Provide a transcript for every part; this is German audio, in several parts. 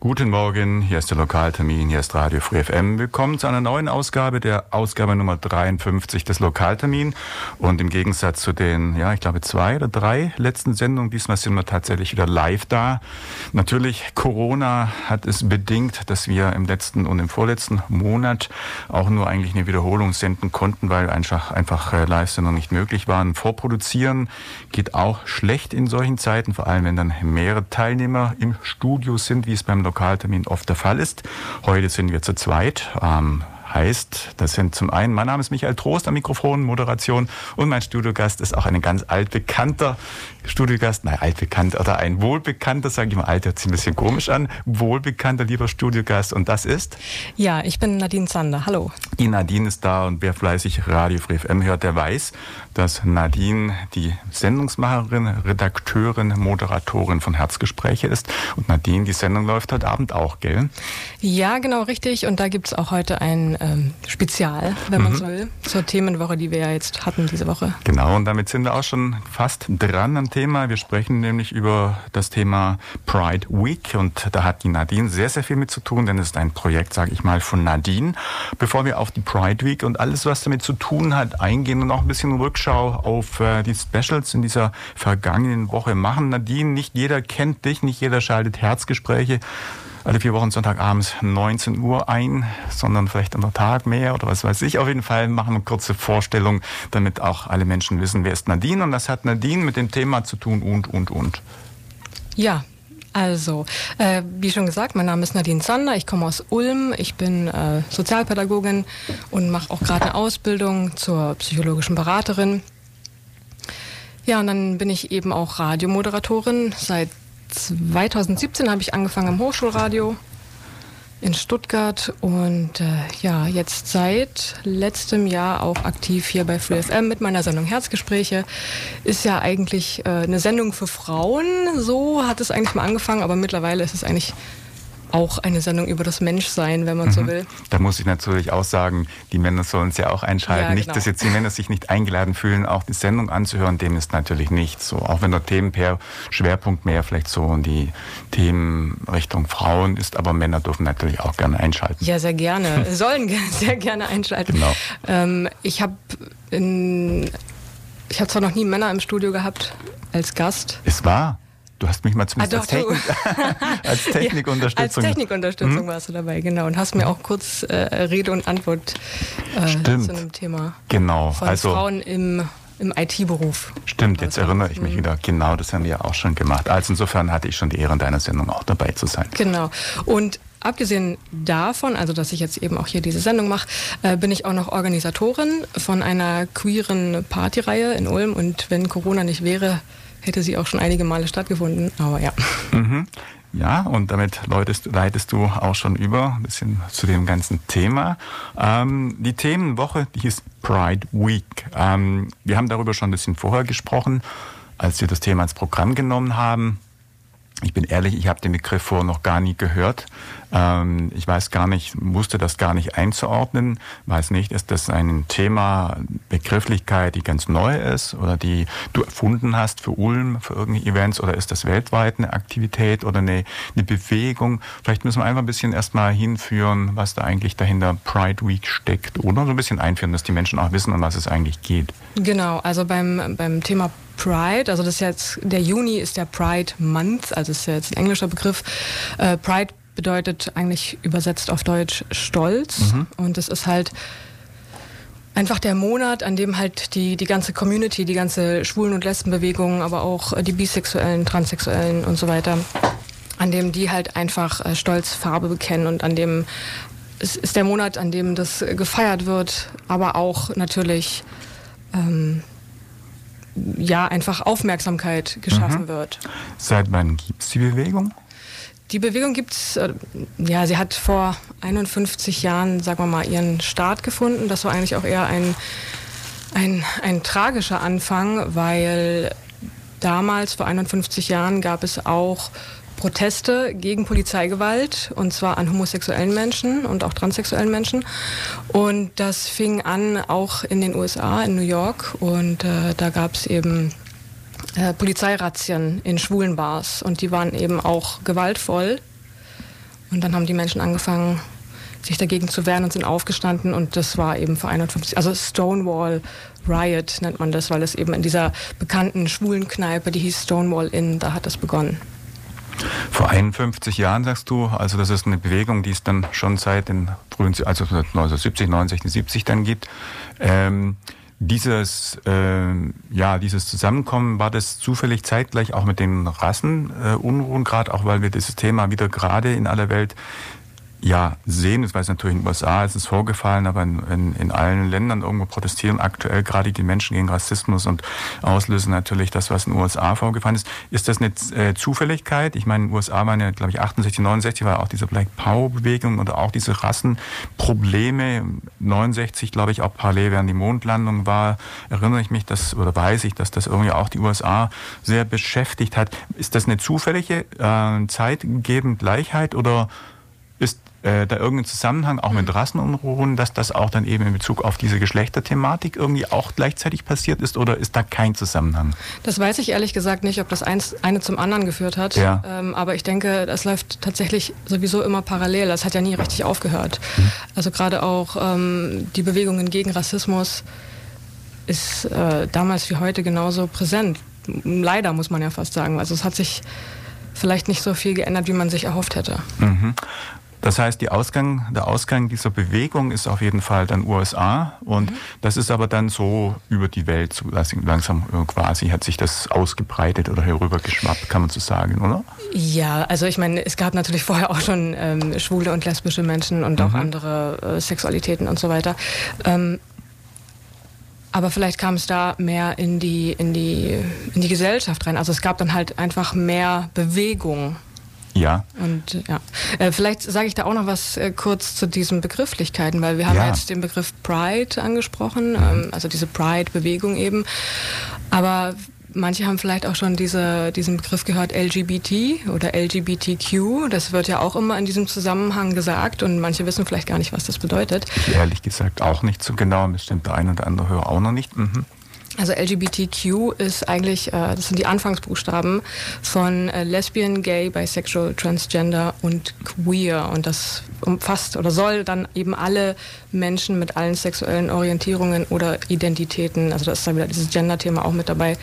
Guten Morgen, hier ist der Lokaltermin, hier ist Radio Free FM. Willkommen zu einer neuen Ausgabe, der Ausgabe Nummer 53 des Lokaltermin. Und im Gegensatz zu den, ja, ich glaube zwei oder drei letzten Sendungen, diesmal sind wir tatsächlich wieder live da. Natürlich, Corona hat es bedingt, dass wir im letzten und im vorletzten Monat auch nur eigentlich eine Wiederholung senden konnten, weil einfach, einfach äh, Live-Sendungen nicht möglich waren. Vorproduzieren geht auch schlecht in solchen Zeiten, vor allem wenn dann mehrere Teilnehmer im Studio sind, wie es beim Lokaltermin oft der Fall ist. Heute sind wir zu zweit. Ähm, heißt, das sind zum einen, mein Name ist Michael Trost am Mikrofon, Moderation. Und mein Studiogast ist auch ein ganz altbekannter Studiogast, nein, altbekannt oder ein wohlbekannter, sage ich mal, alt hört sich ein bisschen komisch an, wohlbekannter lieber Studiogast. Und das ist? Ja, ich bin Nadine Zander, hallo. Die Nadine ist da und wer fleißig Radio Free FM hört, der weiß, dass Nadine die Sendungsmacherin, Redakteurin, Moderatorin von Herzgespräche ist. Und Nadine, die Sendung läuft heute Abend auch, gell? Ja, genau, richtig. Und da gibt es auch heute ein ähm, Spezial, wenn man mhm. so will, zur Themenwoche, die wir ja jetzt hatten diese Woche. Genau, und damit sind wir auch schon fast dran am Thema. Wir sprechen nämlich über das Thema Pride Week und da hat die Nadine sehr, sehr viel mit zu tun, denn es ist ein Projekt, sage ich mal, von Nadine. Bevor wir auf die Pride Week und alles, was damit zu tun hat, eingehen und auch ein bisschen Rückschau auf äh, die Specials in dieser vergangenen Woche machen. Nadine, nicht jeder kennt dich, nicht jeder schaltet Herzgespräche alle vier Wochen Sonntagabends 19 Uhr ein, sondern vielleicht an der Tag mehr oder was weiß ich. Auf jeden Fall machen wir eine kurze Vorstellung, damit auch alle Menschen wissen, wer ist Nadine und was hat Nadine mit dem Thema zu tun und, und, und. Ja, also, äh, wie schon gesagt, mein Name ist Nadine Zander, ich komme aus Ulm, ich bin äh, Sozialpädagogin und mache auch gerade eine Ausbildung zur psychologischen Beraterin. Ja, und dann bin ich eben auch Radiomoderatorin seit 2017 habe ich angefangen im Hochschulradio in Stuttgart und äh, ja, jetzt seit letztem Jahr auch aktiv hier bei FreeFM mit meiner Sendung Herzgespräche. Ist ja eigentlich äh, eine Sendung für Frauen, so hat es eigentlich mal angefangen, aber mittlerweile ist es eigentlich auch eine Sendung über das Menschsein, wenn man mhm. so will. Da muss ich natürlich auch sagen, die Männer sollen es ja auch einschalten. Ja, nicht, genau. dass jetzt die Männer sich nicht eingeladen fühlen, auch die Sendung anzuhören, dem ist natürlich nicht so. Auch wenn der Themen per Schwerpunkt mehr vielleicht so in die Themen Richtung Frauen ist, aber Männer dürfen natürlich auch gerne einschalten. Ja, sehr gerne. sollen sehr gerne einschalten. Genau. Ähm, ich habe ich habe zwar noch nie Männer im Studio gehabt als Gast. Es war. Du hast mich mal zumindest ah, doch, als, Technik, als Technikunterstützung. Ja, als Technikunterstützung hm? warst du dabei, genau. Und hast mir auch kurz äh, Rede und Antwort äh, zu einem Thema genau. von also, Frauen im im IT-Beruf. Stimmt, jetzt erinnere ich mich mhm. wieder. Genau, das haben wir ja auch schon gemacht. Also insofern hatte ich schon die Ehre, in deiner Sendung auch dabei zu sein. Genau. Und abgesehen davon, also dass ich jetzt eben auch hier diese Sendung mache, äh, bin ich auch noch Organisatorin von einer queeren Partyreihe in Ulm. Und wenn Corona nicht wäre, hätte sie auch schon einige Male stattgefunden, aber ja. Mhm. Ja, und damit leitest, leitest, du auch schon über ein bisschen zu dem ganzen Thema. Ähm, die Themenwoche, die hieß Pride Week. Ähm, wir haben darüber schon ein bisschen vorher gesprochen, als wir das Thema ins Programm genommen haben. Ich bin ehrlich, ich habe den Begriff vorher noch gar nie gehört. Ähm, ich weiß gar nicht, wusste das gar nicht einzuordnen. Weiß nicht, ist das ein Thema, Begrifflichkeit, die ganz neu ist oder die du erfunden hast für Ulm, für irgendeine Events oder ist das weltweit eine Aktivität oder eine, eine Bewegung? Vielleicht müssen wir einfach ein bisschen erstmal hinführen, was da eigentlich dahinter Pride Week steckt oder so ein bisschen einführen, dass die Menschen auch wissen, um was es eigentlich geht. Genau, also beim, beim Thema Pride, also das ist jetzt, der Juni ist der Pride Month, also ist ja jetzt ein englischer Begriff. Äh, Pride bedeutet eigentlich übersetzt auf Deutsch Stolz. Mhm. Und es ist halt einfach der Monat, an dem halt die, die ganze Community, die ganze Schwulen- und Lesbenbewegung, aber auch die Bisexuellen, Transsexuellen und so weiter, an dem die halt einfach äh, Stolz Farbe bekennen und an dem es ist der Monat, an dem das gefeiert wird, aber auch natürlich ähm, ja einfach Aufmerksamkeit geschaffen mhm. wird. Seit wann gibt es die Bewegung? Die Bewegung gibt es, äh, ja, sie hat vor 51 Jahren, sagen wir mal, ihren Start gefunden. Das war eigentlich auch eher ein, ein, ein tragischer Anfang, weil damals, vor 51 Jahren, gab es auch Proteste gegen Polizeigewalt und zwar an homosexuellen Menschen und auch transsexuellen Menschen. Und das fing an auch in den USA, in New York. Und äh, da gab es eben äh, Polizeirazzien in schwulen Bars und die waren eben auch gewaltvoll. Und dann haben die Menschen angefangen, sich dagegen zu wehren und sind aufgestanden und das war eben vor 51, also Stonewall Riot nennt man das, weil es eben in dieser bekannten schwulen Kneipe, die hieß Stonewall Inn, da hat das begonnen. Vor 51 Jahren sagst du, also das ist eine Bewegung, die es dann schon seit den frühen, also 1970, 69, 70 dann gibt. Ähm, dieses, äh, ja, dieses Zusammenkommen, war das zufällig zeitgleich auch mit den Rassenunruhen, äh, gerade auch weil wir dieses Thema wieder gerade in aller Welt ja, sehen. Das weiß natürlich in den USA ist es vorgefallen, aber in, in, in, allen Ländern irgendwo protestieren aktuell gerade die Menschen gegen Rassismus und auslösen natürlich das, was in den USA vorgefallen ist. Ist das eine äh, Zufälligkeit? Ich meine, in den USA waren ja, glaube ich, 68, 69 war auch diese Black Power Bewegung oder auch diese Rassenprobleme. 69, glaube ich, auch parallel während die Mondlandung war, erinnere ich mich, dass, oder weiß ich, dass das irgendwie auch die USA sehr beschäftigt hat. Ist das eine zufällige äh, zeitgebend Gleichheit oder äh, da irgendein Zusammenhang auch mit Rassenunruhen, dass das auch dann eben in Bezug auf diese Geschlechterthematik irgendwie auch gleichzeitig passiert ist oder ist da kein Zusammenhang? Das weiß ich ehrlich gesagt nicht, ob das eins, eine zum anderen geführt hat. Ja. Ähm, aber ich denke, das läuft tatsächlich sowieso immer parallel. Das hat ja nie richtig aufgehört. Mhm. Also gerade auch ähm, die Bewegungen gegen Rassismus ist äh, damals wie heute genauso präsent. Leider muss man ja fast sagen. Also es hat sich vielleicht nicht so viel geändert, wie man sich erhofft hätte. Mhm. Das heißt, Ausgang, der Ausgang dieser Bewegung ist auf jeden Fall dann USA und mhm. das ist aber dann so über die Welt so langsam äh, quasi hat sich das ausgebreitet oder herübergeschwappt, kann man so sagen, oder? Ja, also ich meine, es gab natürlich vorher auch schon ähm, schwule und lesbische Menschen und auch mhm. andere äh, Sexualitäten und so weiter. Ähm, aber vielleicht kam es da mehr in die, in, die, in die Gesellschaft rein. Also es gab dann halt einfach mehr Bewegung ja. Und ja, äh, vielleicht sage ich da auch noch was äh, kurz zu diesen Begrifflichkeiten, weil wir haben ja. jetzt den Begriff Pride angesprochen, mhm. ähm, also diese Pride-Bewegung eben. Aber manche haben vielleicht auch schon diese, diesen Begriff gehört, LGBT oder LGBTQ. Das wird ja auch immer in diesem Zusammenhang gesagt und manche wissen vielleicht gar nicht, was das bedeutet. Ich ehrlich gesagt auch nicht so genau und bestimmt der ein oder andere Hörer auch noch nicht. Mhm. Also LGBTQ ist eigentlich, äh, das sind die Anfangsbuchstaben von äh, Lesbian, Gay, Bisexual, Transgender und Queer. Und das umfasst oder soll dann eben alle Menschen mit allen sexuellen Orientierungen oder Identitäten, also da ist dann wieder dieses Gender-Thema auch mit dabei,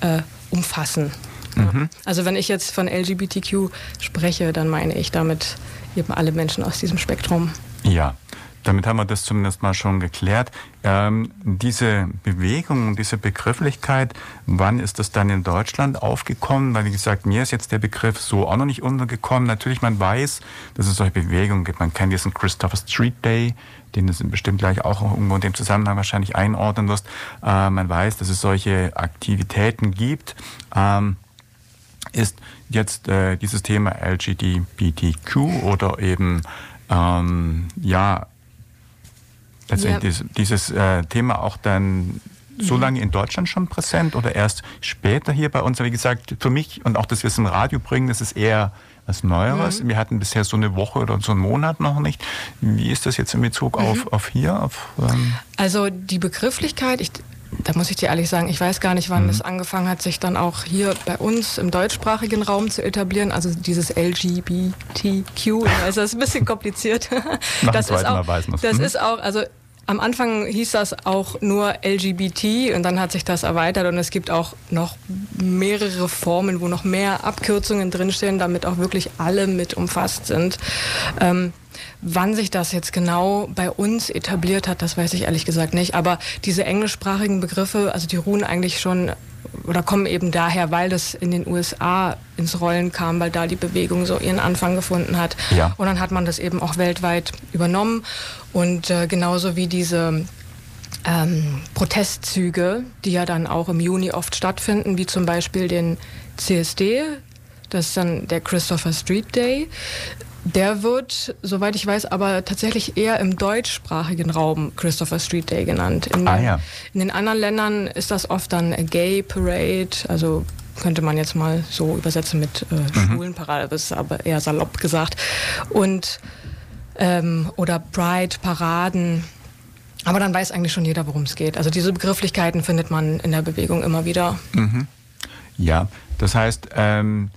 äh, umfassen. Mhm. Also wenn ich jetzt von LGBTQ spreche, dann meine ich damit eben alle Menschen aus diesem Spektrum. Ja, damit haben wir das zumindest mal schon geklärt. Ähm, diese Bewegung diese Begrifflichkeit, wann ist das dann in Deutschland aufgekommen? Weil, wie gesagt, mir ist jetzt der Begriff so auch noch nicht untergekommen. Natürlich, man weiß, dass es solche Bewegungen gibt. Man kennt diesen Christopher Street Day, den du bestimmt gleich auch irgendwo in dem Zusammenhang wahrscheinlich einordnen wirst. Äh, man weiß, dass es solche Aktivitäten gibt. Ähm, ist jetzt äh, dieses Thema LGBTQ oder eben ähm, ja letztendlich ja. dieses äh, Thema auch dann so lange in Deutschland schon präsent oder erst später hier bei uns? Wie gesagt, für mich und auch, dass wir es im Radio bringen, das ist eher was Neueres. Mhm. Wir hatten bisher so eine Woche oder so einen Monat noch nicht. Wie ist das jetzt in Bezug mhm. auf, auf hier? Auf, ähm also die Begrifflichkeit, ich, da muss ich dir ehrlich sagen, ich weiß gar nicht, wann mhm. es angefangen hat, sich dann auch hier bei uns im deutschsprachigen Raum zu etablieren. Also dieses LGBTQ, also das ist ein bisschen kompliziert. das ist auch, das mhm. ist auch, also am Anfang hieß das auch nur LGBT und dann hat sich das erweitert und es gibt auch noch mehrere Formen, wo noch mehr Abkürzungen drinstehen, damit auch wirklich alle mit umfasst sind. Ähm, Wann sich das jetzt genau bei uns etabliert hat, das weiß ich ehrlich gesagt nicht. Aber diese englischsprachigen Begriffe, also die ruhen eigentlich schon oder kommen eben daher, weil das in den USA ins Rollen kam, weil da die Bewegung so ihren Anfang gefunden hat. Ja. Und dann hat man das eben auch weltweit übernommen. Und äh, genauso wie diese ähm, Protestzüge, die ja dann auch im Juni oft stattfinden, wie zum Beispiel den CSD, das ist dann der Christopher Street Day. Der wird, soweit ich weiß, aber tatsächlich eher im deutschsprachigen Raum Christopher Street Day genannt. In, ah, ja. in den anderen Ländern ist das oft dann a Gay Parade, also könnte man jetzt mal so übersetzen mit äh, mhm. Schwulenparade, das ist aber eher salopp gesagt. Und ähm, oder Pride-Paraden. Aber dann weiß eigentlich schon jeder, worum es geht. Also diese Begrifflichkeiten findet man in der Bewegung immer wieder. Mhm. Ja, das heißt, ähm,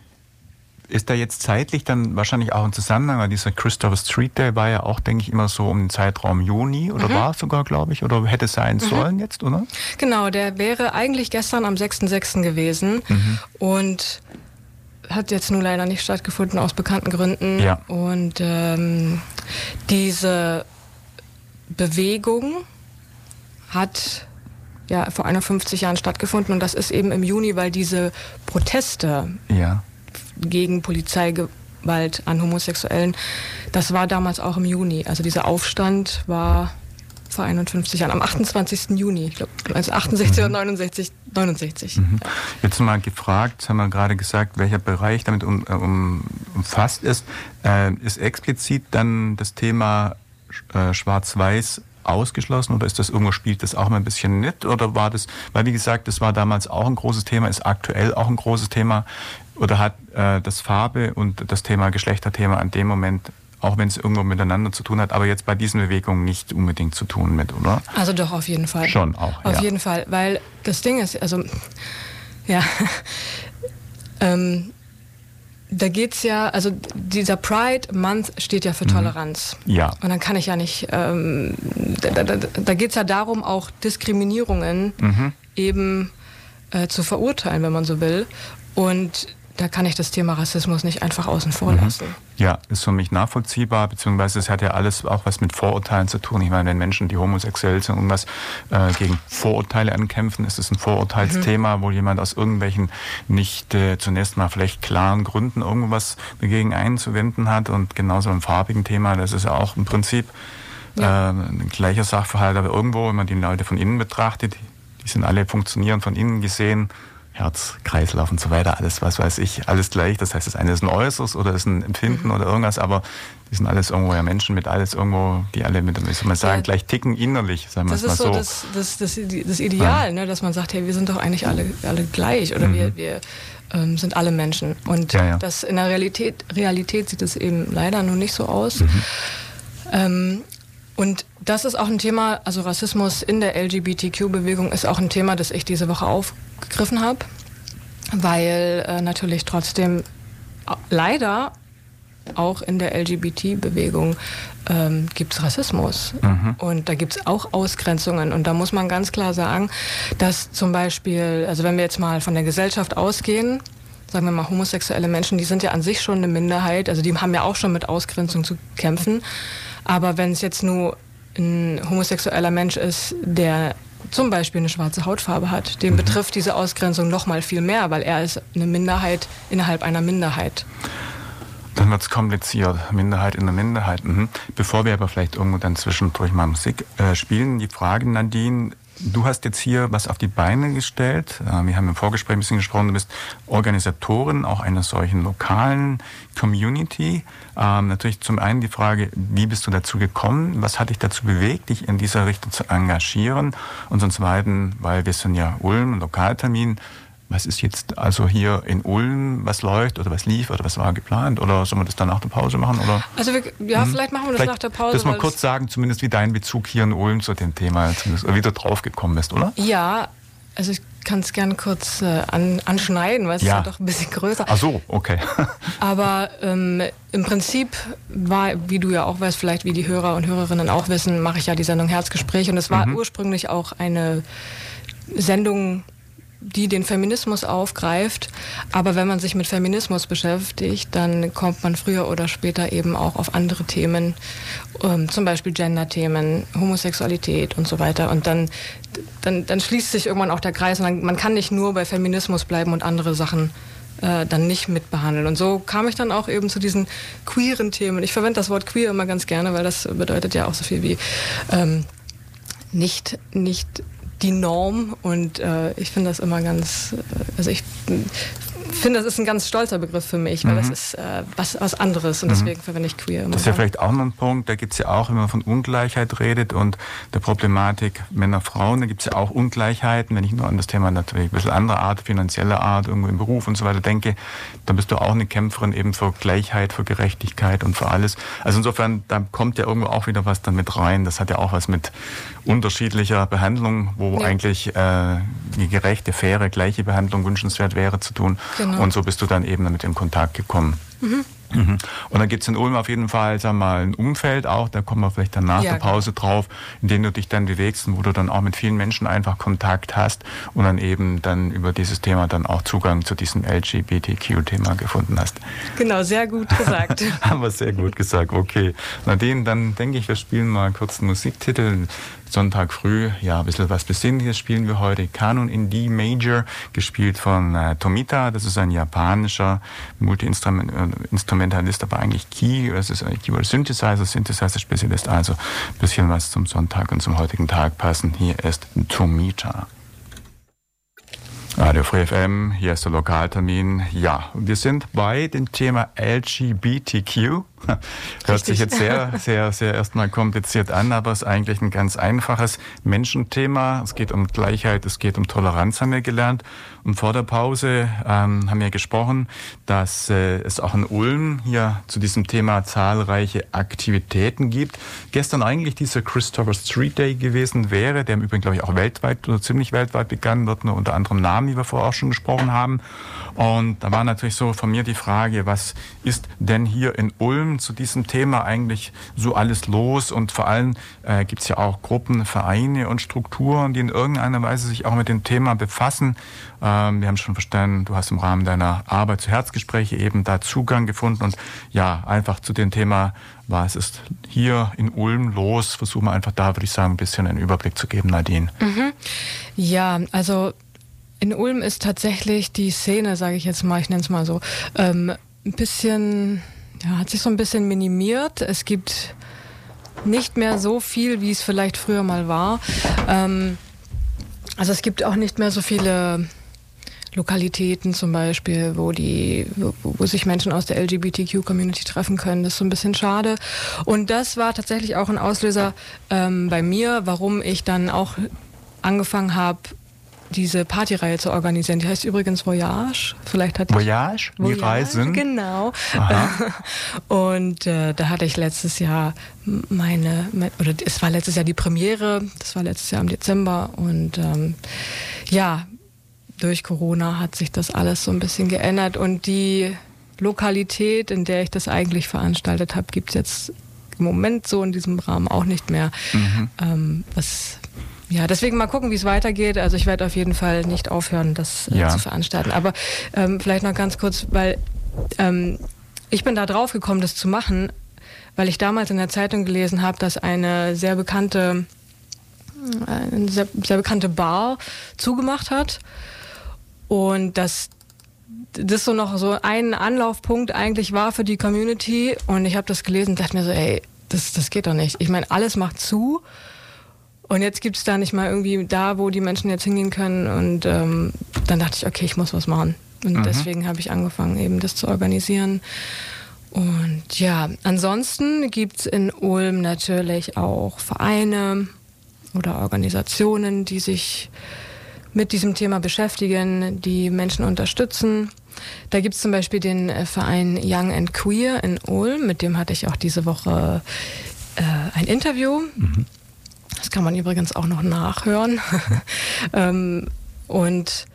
ist da jetzt zeitlich dann wahrscheinlich auch ein Zusammenhang, weil dieser Christopher Street Day war ja auch, denke ich, immer so um den Zeitraum Juni oder mhm. war es sogar, glaube ich, oder hätte sein mhm. sollen jetzt, oder? Genau, der wäre eigentlich gestern am 6.6. gewesen mhm. und hat jetzt nur leider nicht stattgefunden aus bekannten Gründen. Ja. Und ähm, diese Bewegung hat ja vor 51 Jahren stattgefunden und das ist eben im Juni, weil diese Proteste ja gegen Polizeigewalt an Homosexuellen. Das war damals auch im Juni. Also dieser Aufstand war vor 51 Jahren, am 28. Juni, ich glaube, also 68 mhm. oder 69, 69. Mhm. Jetzt mal gefragt, haben wir gerade gesagt, welcher Bereich damit um, äh, um, umfasst ist. Äh, ist explizit dann das Thema äh, Schwarz-Weiß ausgeschlossen oder ist das irgendwo spielt das auch mal ein bisschen mit oder war das, weil wie gesagt, das war damals auch ein großes Thema, ist aktuell auch ein großes Thema oder hat äh, das Farbe und das Thema Geschlechterthema an dem Moment auch wenn es irgendwo miteinander zu tun hat, aber jetzt bei diesen Bewegungen nicht unbedingt zu tun mit, oder? Also doch, auf jeden Fall. Schon auch. Auf ja. jeden Fall, weil das Ding ist, also ja, ähm, da geht es ja, also dieser Pride Month steht ja für mhm. Toleranz. Ja. Und dann kann ich ja nicht, ähm, da, da, da geht es ja darum, auch Diskriminierungen mhm. eben äh, zu verurteilen, wenn man so will. Und da kann ich das Thema Rassismus nicht einfach außen vor mhm. lassen. Ja, ist für mich nachvollziehbar, beziehungsweise es hat ja alles auch was mit Vorurteilen zu tun. Ich meine, wenn Menschen, die homosexuell sind, irgendwas äh, gegen Vorurteile ankämpfen, ist es ein Vorurteilsthema, mhm. wo jemand aus irgendwelchen nicht äh, zunächst mal vielleicht klaren Gründen irgendwas dagegen einzuwenden hat. Und genauso im farbigen Thema, das ist ja auch im Prinzip ja. äh, ein gleicher Sachverhalt, aber irgendwo, wenn man die Leute von innen betrachtet, die sind alle funktionieren von innen gesehen Herz, Kreislauf und so weiter, alles, was weiß ich, alles gleich. Das heißt, das eine ist ein Äußeres oder ist ein Empfinden mhm. oder irgendwas, aber die sind alles irgendwo ja Menschen mit alles irgendwo, die alle mit, wie soll man sagen, ja. gleich ticken innerlich, sagen wir es mal so. Das ist so das, das, das, das Ideal, ja. ne, dass man sagt, hey, wir sind doch eigentlich alle, alle gleich oder mhm. wir, wir ähm, sind alle Menschen. Und ja, das in der Realität, Realität sieht es eben leider nur nicht so aus. Mhm. Ähm, und das ist auch ein Thema, also Rassismus in der LGBTQ-Bewegung ist auch ein Thema, das ich diese Woche aufgegriffen habe, weil äh, natürlich trotzdem leider auch in der LGBT-Bewegung ähm, gibt es Rassismus mhm. und da gibt es auch Ausgrenzungen und da muss man ganz klar sagen, dass zum Beispiel, also wenn wir jetzt mal von der Gesellschaft ausgehen, sagen wir mal homosexuelle Menschen, die sind ja an sich schon eine Minderheit, also die haben ja auch schon mit Ausgrenzung zu kämpfen. Aber wenn es jetzt nur ein homosexueller Mensch ist, der zum Beispiel eine schwarze Hautfarbe hat, den mhm. betrifft diese Ausgrenzung noch mal viel mehr, weil er ist eine Minderheit innerhalb einer Minderheit. Dann wird es kompliziert. Minderheit in der Minderheit. Mhm. Bevor wir aber vielleicht irgendwo dann zwischendurch mal Musik äh, spielen, die Frage, Nadine, Du hast jetzt hier was auf die Beine gestellt. Äh, wir haben im Vorgespräch ein bisschen gesprochen. Du bist Organisatorin auch einer solchen lokalen Community. Ähm, natürlich zum einen die Frage, wie bist du dazu gekommen? Was hat dich dazu bewegt, dich in dieser Richtung zu engagieren? Und zum zweiten, weil wir sind ja Ulm, Lokaltermin, was ist jetzt also hier in Ulm, was läuft oder was lief oder was war geplant oder sollen wir das dann nach der Pause machen? Oder? Also wir, ja, hm? vielleicht machen wir das vielleicht nach der Pause. Das mal kurz sagen, zumindest wie dein Bezug hier in Ulm zu dem Thema, zumindest, wie du drauf gekommen bist, oder? Ja, also ich kann es gerne kurz äh, an, anschneiden, weil es ja. ist ja doch ein bisschen größer. Ach so, okay. Aber ähm, im Prinzip war, wie du ja auch weißt, vielleicht wie die Hörer und Hörerinnen auch wissen, mache ich ja die Sendung Herzgespräch und es war mhm. ursprünglich auch eine Sendung die den Feminismus aufgreift. Aber wenn man sich mit Feminismus beschäftigt, dann kommt man früher oder später eben auch auf andere Themen, ähm, zum Beispiel Gender-Themen, Homosexualität und so weiter. Und dann, dann, dann schließt sich irgendwann auch der Kreis. Und dann, man kann nicht nur bei Feminismus bleiben und andere Sachen äh, dann nicht mitbehandeln. Und so kam ich dann auch eben zu diesen queeren Themen. Ich verwende das Wort queer immer ganz gerne, weil das bedeutet ja auch so viel wie ähm, nicht, nicht die Norm und äh, ich finde das immer ganz, äh, also ich finde, das ist ein ganz stolzer Begriff für mich, weil mhm. das ist äh, was, was anderes und mhm. deswegen verwende ich queer immer. Das ist ja vielleicht auch noch ein Punkt, da gibt es ja auch, wenn man von Ungleichheit redet und der Problematik Männer, Frauen, da gibt es ja auch Ungleichheiten. Wenn ich nur an das Thema natürlich ein bisschen anderer Art, finanzielle Art, irgendwo im Beruf und so weiter denke, dann bist du auch eine Kämpferin eben für Gleichheit, für Gerechtigkeit und für alles. Also insofern, da kommt ja irgendwo auch wieder was dann mit rein. Das hat ja auch was mit unterschiedlicher Behandlung, wo ja. eigentlich äh, die gerechte, faire, gleiche Behandlung wünschenswert wäre zu tun. Genau. Und so bist du dann eben damit in Kontakt gekommen. Mhm. Mhm. Und dann gibt es in Ulm auf jeden Fall sag mal, ein Umfeld auch, da kommen wir vielleicht dann nach ja, der Pause genau. drauf, in dem du dich dann bewegst und wo du dann auch mit vielen Menschen einfach Kontakt hast und dann eben dann über dieses Thema dann auch Zugang zu diesem LGBTQ-Thema gefunden hast. Genau, sehr gut gesagt. Haben wir sehr gut gesagt, okay. Nadine, dann denke ich, wir spielen mal kurz einen Musiktitel. Sonntag früh, ja, ein bisschen was Besinnliches spielen wir heute. Kanon in D Major, gespielt von äh, Tomita. Das ist ein japanischer Multi-Instrumentalist, aber eigentlich Key, das ist ein Keyword Synthesizer, Synthesizer-Spezialist. Also ein bisschen was zum Sonntag und zum heutigen Tag passen. Hier ist Tomita. Radio Free FM, hier ist der Lokaltermin. Ja, wir sind bei dem Thema LGBTQ. Hört sich jetzt sehr, sehr, sehr erstmal kompliziert an, aber es ist eigentlich ein ganz einfaches Menschenthema. Es geht um Gleichheit, es geht um Toleranz, haben wir gelernt. Und vor der Pause ähm, haben wir gesprochen, dass äh, es auch in Ulm hier zu diesem Thema zahlreiche Aktivitäten gibt. Gestern eigentlich dieser Christopher Street Day gewesen wäre, der im Übrigen, glaube ich, auch weltweit oder ziemlich weltweit begangen wird, nur unter anderem Namen, wie wir vorher auch schon gesprochen haben. Und da war natürlich so von mir die Frage, was ist denn hier in Ulm zu diesem Thema eigentlich so alles los? Und vor allem äh, gibt es ja auch Gruppen, Vereine und Strukturen, die in irgendeiner Weise sich auch mit dem Thema befassen. Ähm, wir haben schon verstanden, du hast im Rahmen deiner Arbeit zu Herzgespräche eben da Zugang gefunden und ja, einfach zu dem Thema, was ist hier in Ulm los? Versuchen wir einfach da, würde ich sagen, ein bisschen einen Überblick zu geben, Nadine. Mhm. Ja, also in Ulm ist tatsächlich die Szene, sage ich jetzt mal, ich nenne es mal so, ähm, ein bisschen, ja, hat sich so ein bisschen minimiert. Es gibt nicht mehr so viel, wie es vielleicht früher mal war. Ähm, also es gibt auch nicht mehr so viele Lokalitäten zum Beispiel, wo die, wo, wo sich Menschen aus der LGBTQ-Community treffen können. Das ist so ein bisschen schade. Und das war tatsächlich auch ein Auslöser ähm, bei mir, warum ich dann auch angefangen habe, diese Partyreihe zu organisieren. Die heißt übrigens Voyage. Vielleicht hat Voyage? Wie Reisen? Genau. Und äh, da hatte ich letztes Jahr meine, oder es war letztes Jahr die Premiere. Das war letztes Jahr im Dezember. Und ähm, ja, durch Corona hat sich das alles so ein bisschen geändert. Und die Lokalität, in der ich das eigentlich veranstaltet habe, gibt es jetzt im Moment so in diesem Rahmen auch nicht mehr. Mhm. Ähm, was ja, deswegen mal gucken, wie es weitergeht. Also ich werde auf jeden Fall nicht aufhören, das äh, ja. zu veranstalten. Aber ähm, vielleicht noch ganz kurz, weil ähm, ich bin da drauf gekommen, das zu machen, weil ich damals in der Zeitung gelesen habe, dass eine sehr bekannte, äh, eine sehr, sehr bekannte Bar zugemacht hat und dass das so noch so ein Anlaufpunkt eigentlich war für die Community. Und ich habe das gelesen und dachte mir so, ey, das, das geht doch nicht. Ich meine, alles macht zu. Und jetzt gibt es da nicht mal irgendwie da, wo die Menschen jetzt hingehen können. Und ähm, dann dachte ich, okay, ich muss was machen. Und mhm. deswegen habe ich angefangen, eben das zu organisieren. Und ja, ansonsten gibt es in Ulm natürlich auch Vereine oder Organisationen, die sich mit diesem Thema beschäftigen, die Menschen unterstützen. Da gibt es zum Beispiel den äh, Verein Young and Queer in Ulm, mit dem hatte ich auch diese Woche äh, ein Interview. Mhm. Das kann man übrigens auch noch nachhören. ähm, und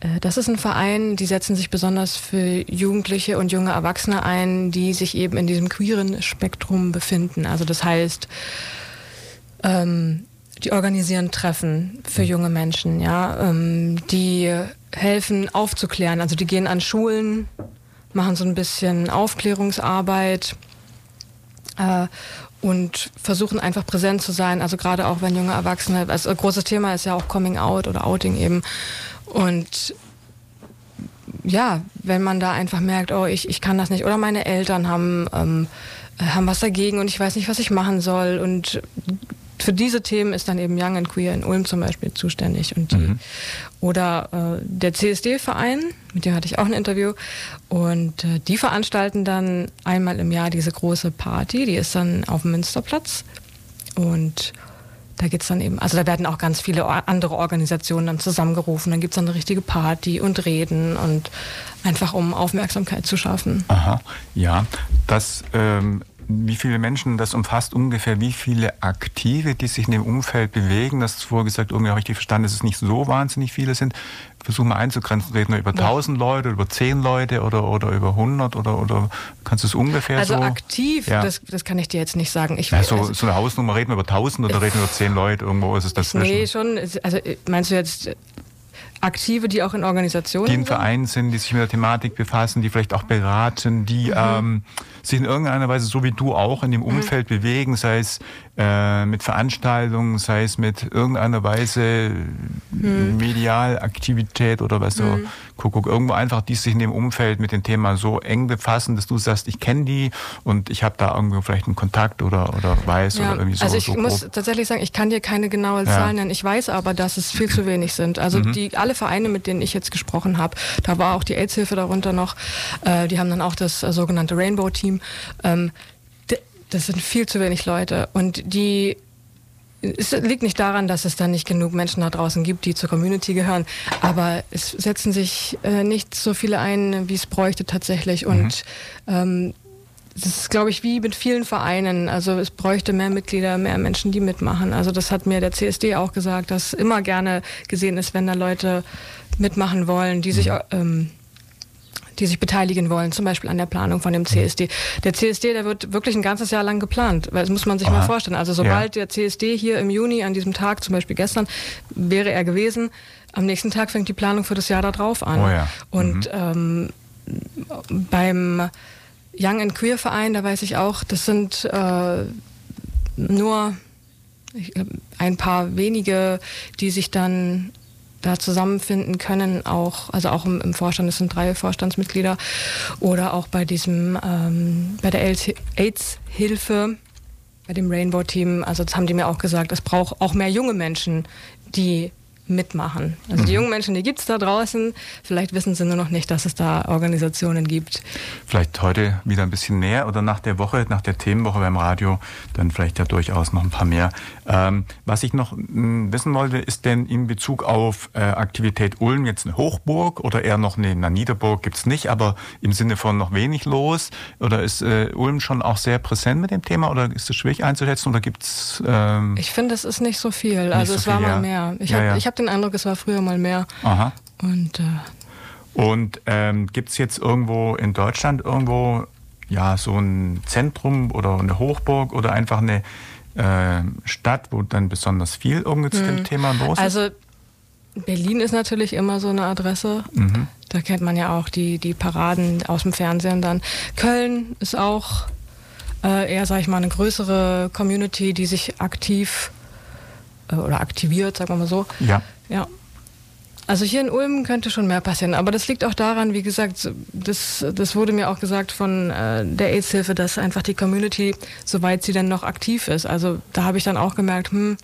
äh, das ist ein Verein, die setzen sich besonders für Jugendliche und junge Erwachsene ein, die sich eben in diesem queeren Spektrum befinden. Also das heißt, ähm, die organisieren Treffen für junge Menschen, ja, ähm, die helfen aufzuklären. Also die gehen an Schulen, machen so ein bisschen Aufklärungsarbeit äh, und versuchen einfach präsent zu sein. Also gerade auch wenn junge Erwachsene, also ein großes Thema ist ja auch Coming Out oder Outing eben. Und ja, wenn man da einfach merkt, oh, ich, ich kann das nicht, oder meine Eltern haben, ähm, haben was dagegen und ich weiß nicht, was ich machen soll und für diese Themen ist dann eben Young and Queer in Ulm zum Beispiel zuständig. Und die, mhm. Oder äh, der CSD-Verein, mit dem hatte ich auch ein Interview. Und äh, die veranstalten dann einmal im Jahr diese große Party, die ist dann auf dem Münsterplatz. Und da geht's dann eben, also da werden auch ganz viele andere Organisationen dann zusammengerufen. Dann gibt's dann eine richtige Party und Reden und einfach um Aufmerksamkeit zu schaffen. Aha, ja. Das ähm, wie viele Menschen das umfasst, ungefähr wie viele Aktive, die sich in dem Umfeld bewegen. Das ist vorher gesagt, irgendwie habe ich richtig verstanden, dass es nicht so wahnsinnig viele sind. Versuch mal einzugrenzen, reden wir über 1000 ja. Leute, über 10 Leute oder, oder über 100 oder, oder kannst du es ungefähr also so? Also aktiv, ja. das, das kann ich dir jetzt nicht sagen. Ich, ja, so, also, so eine Hausnummer, reden wir über 1000 oder reden wir über 10 Leute, irgendwo ist es dazwischen? Nee, schon, also meinst du jetzt Aktive, die auch in Organisationen Die in Vereinen sind, die sich mit der Thematik befassen, die vielleicht auch beraten, die mhm. ähm, sich in irgendeiner Weise, so wie du auch, in dem mhm. Umfeld mhm. bewegen, sei es äh, mit Veranstaltungen, sei es mit irgendeiner Weise mhm. Medialaktivität oder was so, guck, guck, irgendwo einfach, die sich in dem Umfeld mit dem Thema so eng befassen, dass du sagst, ich kenne die und ich habe da irgendwo vielleicht einen Kontakt oder, oder weiß ja, oder irgendwie so. Also ich so muss grob. tatsächlich sagen, ich kann dir keine genaue Zahl ja. nennen. Ich weiß aber, dass es viel zu wenig sind. Also mhm. die alle Vereine, mit denen ich jetzt gesprochen habe, da war auch die AIDS-Hilfe darunter noch, äh, die haben dann auch das äh, sogenannte Rainbow-Team. Ähm, das sind viel zu wenig Leute und die es liegt nicht daran, dass es dann nicht genug Menschen da draußen gibt, die zur Community gehören, aber es setzen sich äh, nicht so viele ein, wie es bräuchte tatsächlich. Und mhm. ähm, das ist, glaube ich, wie mit vielen Vereinen. Also es bräuchte mehr Mitglieder, mehr Menschen, die mitmachen. Also das hat mir der CSD auch gesagt, dass immer gerne gesehen ist, wenn da Leute mitmachen wollen, die sich mhm. ähm, die sich beteiligen wollen, zum Beispiel an der Planung von dem CSD. Der CSD, der wird wirklich ein ganzes Jahr lang geplant, weil das muss man sich Aha. mal vorstellen. Also sobald ja. der CSD hier im Juni an diesem Tag, zum Beispiel gestern, wäre er gewesen, am nächsten Tag fängt die Planung für das Jahr darauf an. Oh ja. Und mhm. ähm, beim Young and Queer Verein, da weiß ich auch, das sind äh, nur ein paar wenige, die sich dann da zusammenfinden können, auch, also auch im, im Vorstand, es sind drei Vorstandsmitglieder, oder auch bei diesem, ähm, bei der AIDS-Hilfe, bei dem Rainbow-Team, also das haben die mir auch gesagt, es braucht auch mehr junge Menschen, die mitmachen. Also mhm. die jungen Menschen, die gibt es da draußen. Vielleicht wissen sie nur noch nicht, dass es da Organisationen gibt. Vielleicht heute wieder ein bisschen mehr oder nach der Woche, nach der Themenwoche beim Radio, dann vielleicht ja durchaus noch ein paar mehr. Ähm, was ich noch hm, wissen wollte, ist denn in Bezug auf äh, Aktivität Ulm jetzt eine Hochburg oder eher noch eine, eine Niederburg gibt es nicht, aber im Sinne von noch wenig los? Oder ist äh, Ulm schon auch sehr präsent mit dem Thema oder ist es schwierig einzuschätzen oder gibt es... Ähm, ich finde, es ist nicht so viel. Also so es viel, war mal mehr. Ich ja, habe ja. Hab den Eindruck, es war früher mal mehr. Aha. Und, äh, und ähm, gibt es jetzt irgendwo in Deutschland irgendwo ja so ein Zentrum oder eine Hochburg oder einfach eine äh, Stadt, wo dann besonders viel irgendwie zu dem hm. Thema los ist? Also Berlin ist natürlich immer so eine Adresse. Mhm. Da kennt man ja auch die, die Paraden aus dem Fernsehen dann. Köln ist auch äh, eher, sag ich mal, eine größere Community, die sich aktiv äh, oder aktiviert, sagen wir mal so. Ja. Ja. Also hier in Ulm könnte schon mehr passieren, aber das liegt auch daran, wie gesagt, das, das wurde mir auch gesagt von äh, der AIDS-Hilfe, dass einfach die Community, soweit sie denn noch aktiv ist, also da habe ich dann auch gemerkt, hm,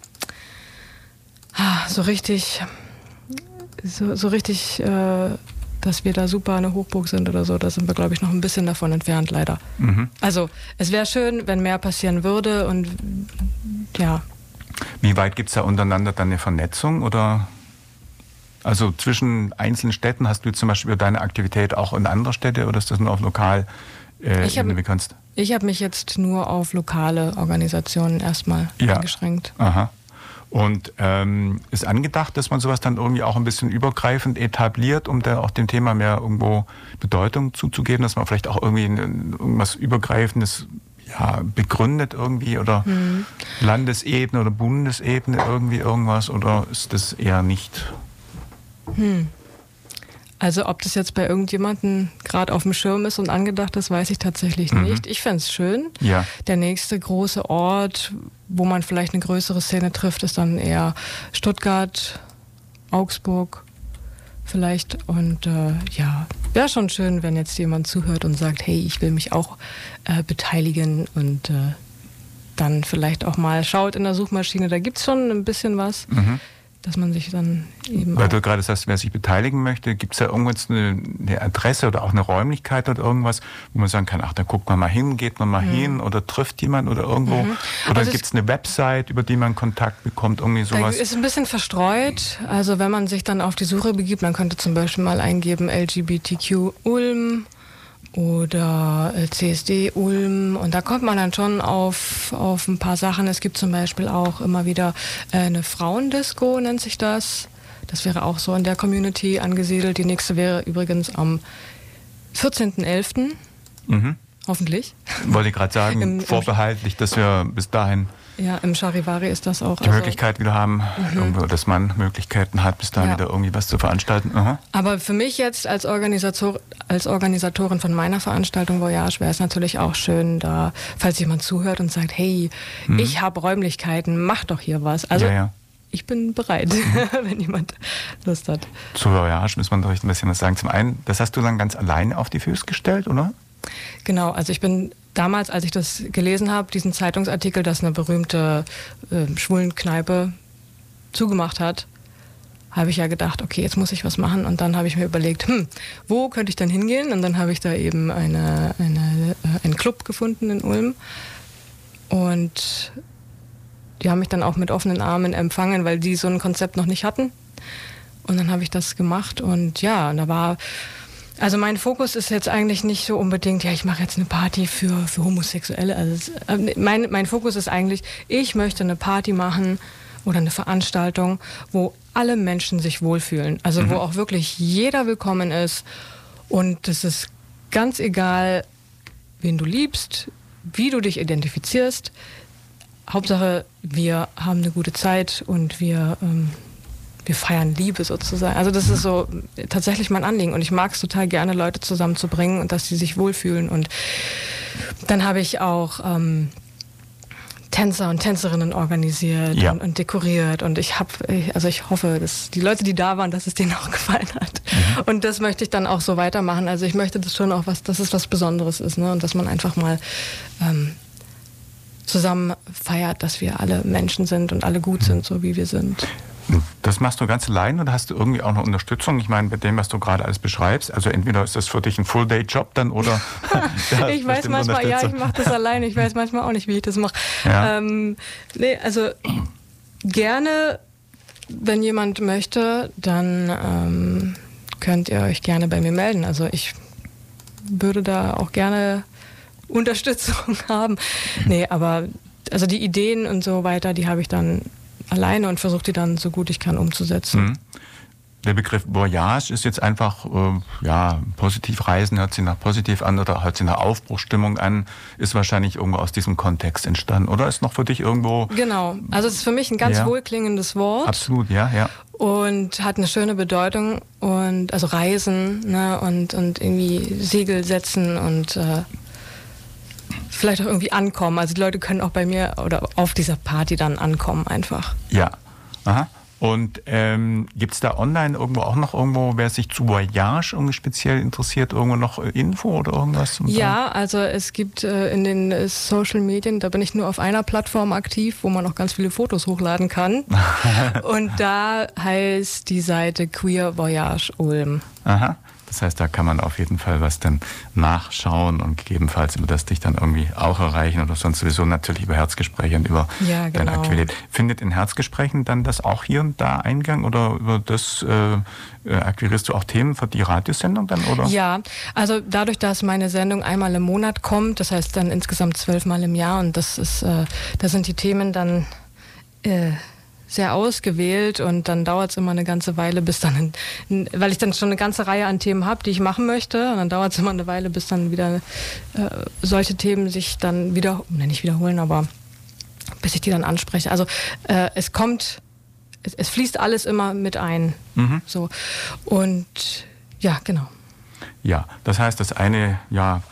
ah, so richtig, so, so richtig, äh, dass wir da super eine Hochburg sind oder so, da sind wir, glaube ich, noch ein bisschen davon entfernt, leider. Mhm. Also es wäre schön, wenn mehr passieren würde und ja, wie weit gibt es da untereinander dann eine Vernetzung oder? Also zwischen einzelnen Städten hast du zum Beispiel deine Aktivität auch in anderen Städte oder ist das nur auf lokal äh, ich hab, begrenzt? Ich habe mich jetzt nur auf lokale Organisationen erstmal ja. eingeschränkt. Aha. Und ähm, ist angedacht, dass man sowas dann irgendwie auch ein bisschen übergreifend etabliert, um da auch dem Thema mehr irgendwo Bedeutung zuzugeben, dass man vielleicht auch irgendwie irgendwas Übergreifendes ja, begründet irgendwie oder mhm. Landesebene oder Bundesebene irgendwie irgendwas oder ist das eher nicht? Hm. Also ob das jetzt bei irgendjemandem gerade auf dem Schirm ist und angedacht ist, weiß ich tatsächlich mhm. nicht. Ich fände es schön. Ja. Der nächste große Ort, wo man vielleicht eine größere Szene trifft, ist dann eher Stuttgart, Augsburg vielleicht. Und äh, ja, wäre schon schön, wenn jetzt jemand zuhört und sagt, hey, ich will mich auch äh, beteiligen und äh, dann vielleicht auch mal schaut in der Suchmaschine, da gibt es schon ein bisschen was. Mhm dass man sich dann eben. Weil du gerade sagst, wer sich beteiligen möchte, gibt es da irgendwas eine, eine, Adresse oder auch eine Räumlichkeit oder irgendwas, wo man sagen kann, ach, da guckt man mal hin, geht man mal mhm. hin oder trifft jemand oder irgendwo. Mhm. Oder also gibt es eine Website, über die man Kontakt bekommt, irgendwie sowas? Ist ein bisschen verstreut. Also wenn man sich dann auf die Suche begibt, man könnte zum Beispiel mal eingeben LGBTQ Ulm oder äh, CSD Ulm und da kommt man dann schon auf, auf ein paar Sachen. Es gibt zum Beispiel auch immer wieder äh, eine Frauendisco, nennt sich das. Das wäre auch so in der Community angesiedelt. Die nächste wäre übrigens am 14.11. Mhm. Hoffentlich. Wollte ich gerade sagen, Im, vorbehaltlich, dass wir bis dahin ja, im Charivari ist das auch. Die also Möglichkeit wieder haben, mhm. dass man Möglichkeiten hat, bis dahin ja. wieder irgendwie was zu veranstalten. Aha. Aber für mich jetzt als, Organisator, als Organisatorin von meiner Veranstaltung Voyage wäre es natürlich auch schön, da, falls jemand zuhört und sagt, hey, mhm. ich habe Räumlichkeiten, mach doch hier was. Also ja, ja. ich bin bereit, mhm. wenn jemand Lust hat. Zu Voyage muss man doch ein bisschen was sagen. Zum einen, das hast du dann ganz alleine auf die Füße gestellt, oder? Genau, also ich bin damals, als ich das gelesen habe, diesen Zeitungsartikel, dass eine berühmte äh, Schwulenkneipe zugemacht hat, habe ich ja gedacht, okay, jetzt muss ich was machen. Und dann habe ich mir überlegt, hm, wo könnte ich dann hingehen? Und dann habe ich da eben eine, eine, äh, einen Club gefunden in Ulm. Und die haben mich dann auch mit offenen Armen empfangen, weil die so ein Konzept noch nicht hatten. Und dann habe ich das gemacht. Und ja, da war also mein Fokus ist jetzt eigentlich nicht so unbedingt, ja, ich mache jetzt eine Party für, für Homosexuelle. Also äh, mein, mein Fokus ist eigentlich, ich möchte eine Party machen oder eine Veranstaltung, wo alle Menschen sich wohlfühlen. Also mhm. wo auch wirklich jeder willkommen ist. Und es ist ganz egal, wen du liebst, wie du dich identifizierst. Hauptsache, wir haben eine gute Zeit und wir ähm, wir feiern Liebe sozusagen. Also das ist so tatsächlich mein Anliegen und ich mag es total gerne, Leute zusammenzubringen und dass sie sich wohlfühlen. Und dann habe ich auch ähm, Tänzer und Tänzerinnen organisiert ja. und, und, dekoriert und ich habe, also ich hoffe, dass die Leute, die da waren, dass es denen auch gefallen hat. Mhm. Und das möchte ich dann auch so weitermachen. Also ich möchte das schon auch was, dass es was Besonderes ist, ne? Und dass man einfach mal ähm, zusammen feiert, dass wir alle Menschen sind und alle gut sind, so wie wir sind. Das machst du ganz allein oder hast du irgendwie auch noch Unterstützung? Ich meine, bei dem, was du gerade alles beschreibst, also entweder ist das für dich ein Full-Day-Job dann oder. ich weiß manchmal, ja, ich mache das allein. Ich weiß manchmal auch nicht, wie ich das mache. Ja. Ähm, nee, also gerne, wenn jemand möchte, dann ähm, könnt ihr euch gerne bei mir melden. Also ich würde da auch gerne Unterstützung haben. Nee, aber also die Ideen und so weiter, die habe ich dann alleine und versuche die dann so gut ich kann umzusetzen. Mhm. Der Begriff Voyage ist jetzt einfach, äh, ja, positiv reisen hört sich nach positiv an oder hört sich nach Aufbruchstimmung an, ist wahrscheinlich irgendwo aus diesem Kontext entstanden. Oder ist noch für dich irgendwo. Genau, also es ist für mich ein ganz ja. wohlklingendes Wort. Absolut, ja, ja. Und hat eine schöne Bedeutung und also Reisen ne, und, und irgendwie Segel setzen und äh, vielleicht auch irgendwie ankommen. Also die Leute können auch bei mir oder auf dieser Party dann ankommen einfach. Ja. Aha. Und ähm, gibt es da online irgendwo auch noch irgendwo, wer sich zu Voyage irgendwie speziell interessiert, irgendwo noch Info oder irgendwas? Ja, also es gibt äh, in den äh, Social Medien, da bin ich nur auf einer Plattform aktiv, wo man auch ganz viele Fotos hochladen kann. Und da heißt die Seite Queer Voyage Ulm. Aha. Das heißt, da kann man auf jeden Fall was dann nachschauen und gegebenenfalls über das dich dann irgendwie auch erreichen oder sonst sowieso natürlich über Herzgespräche und über ja, genau. deine Aktualität. Findet in Herzgesprächen dann das auch hier und da Eingang oder über das äh, äh, akquirierst du auch Themen für die Radiosendung dann, oder? Ja, also dadurch, dass meine Sendung einmal im Monat kommt, das heißt dann insgesamt zwölfmal im Jahr und das ist, äh, da sind die Themen dann äh, sehr ausgewählt und dann dauert es immer eine ganze Weile, bis dann, weil ich dann schon eine ganze Reihe an Themen habe, die ich machen möchte, und dann dauert es immer eine Weile, bis dann wieder äh, solche Themen sich dann wieder, ne, nicht wiederholen, aber bis ich die dann anspreche. Also äh, es kommt, es, es, fließt alles immer mit ein. Mhm. So. Und ja, genau. Ja, das heißt, das eine, ja,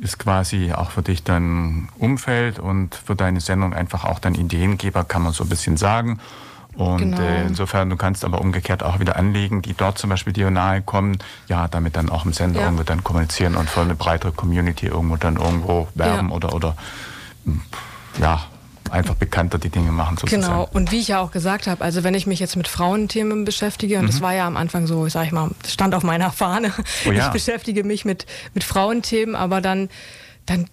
ist quasi auch für dich dein Umfeld und für deine Sendung einfach auch dein Ideengeber, kann man so ein bisschen sagen. Und genau. äh, insofern, du kannst aber umgekehrt auch wieder anlegen, die dort zum Beispiel dir nahe kommen, ja, damit dann auch im Sender ja. irgendwo dann kommunizieren und für eine breitere Community irgendwo dann irgendwo werben ja. oder, oder ja, einfach bekannter die Dinge machen sozusagen. Genau, und wie ich ja auch gesagt habe, also wenn ich mich jetzt mit Frauenthemen beschäftige, und mhm. das war ja am Anfang so, sag ich mal, stand auf meiner Fahne, oh ja. ich beschäftige mich mit, mit Frauenthemen, aber dann, dann,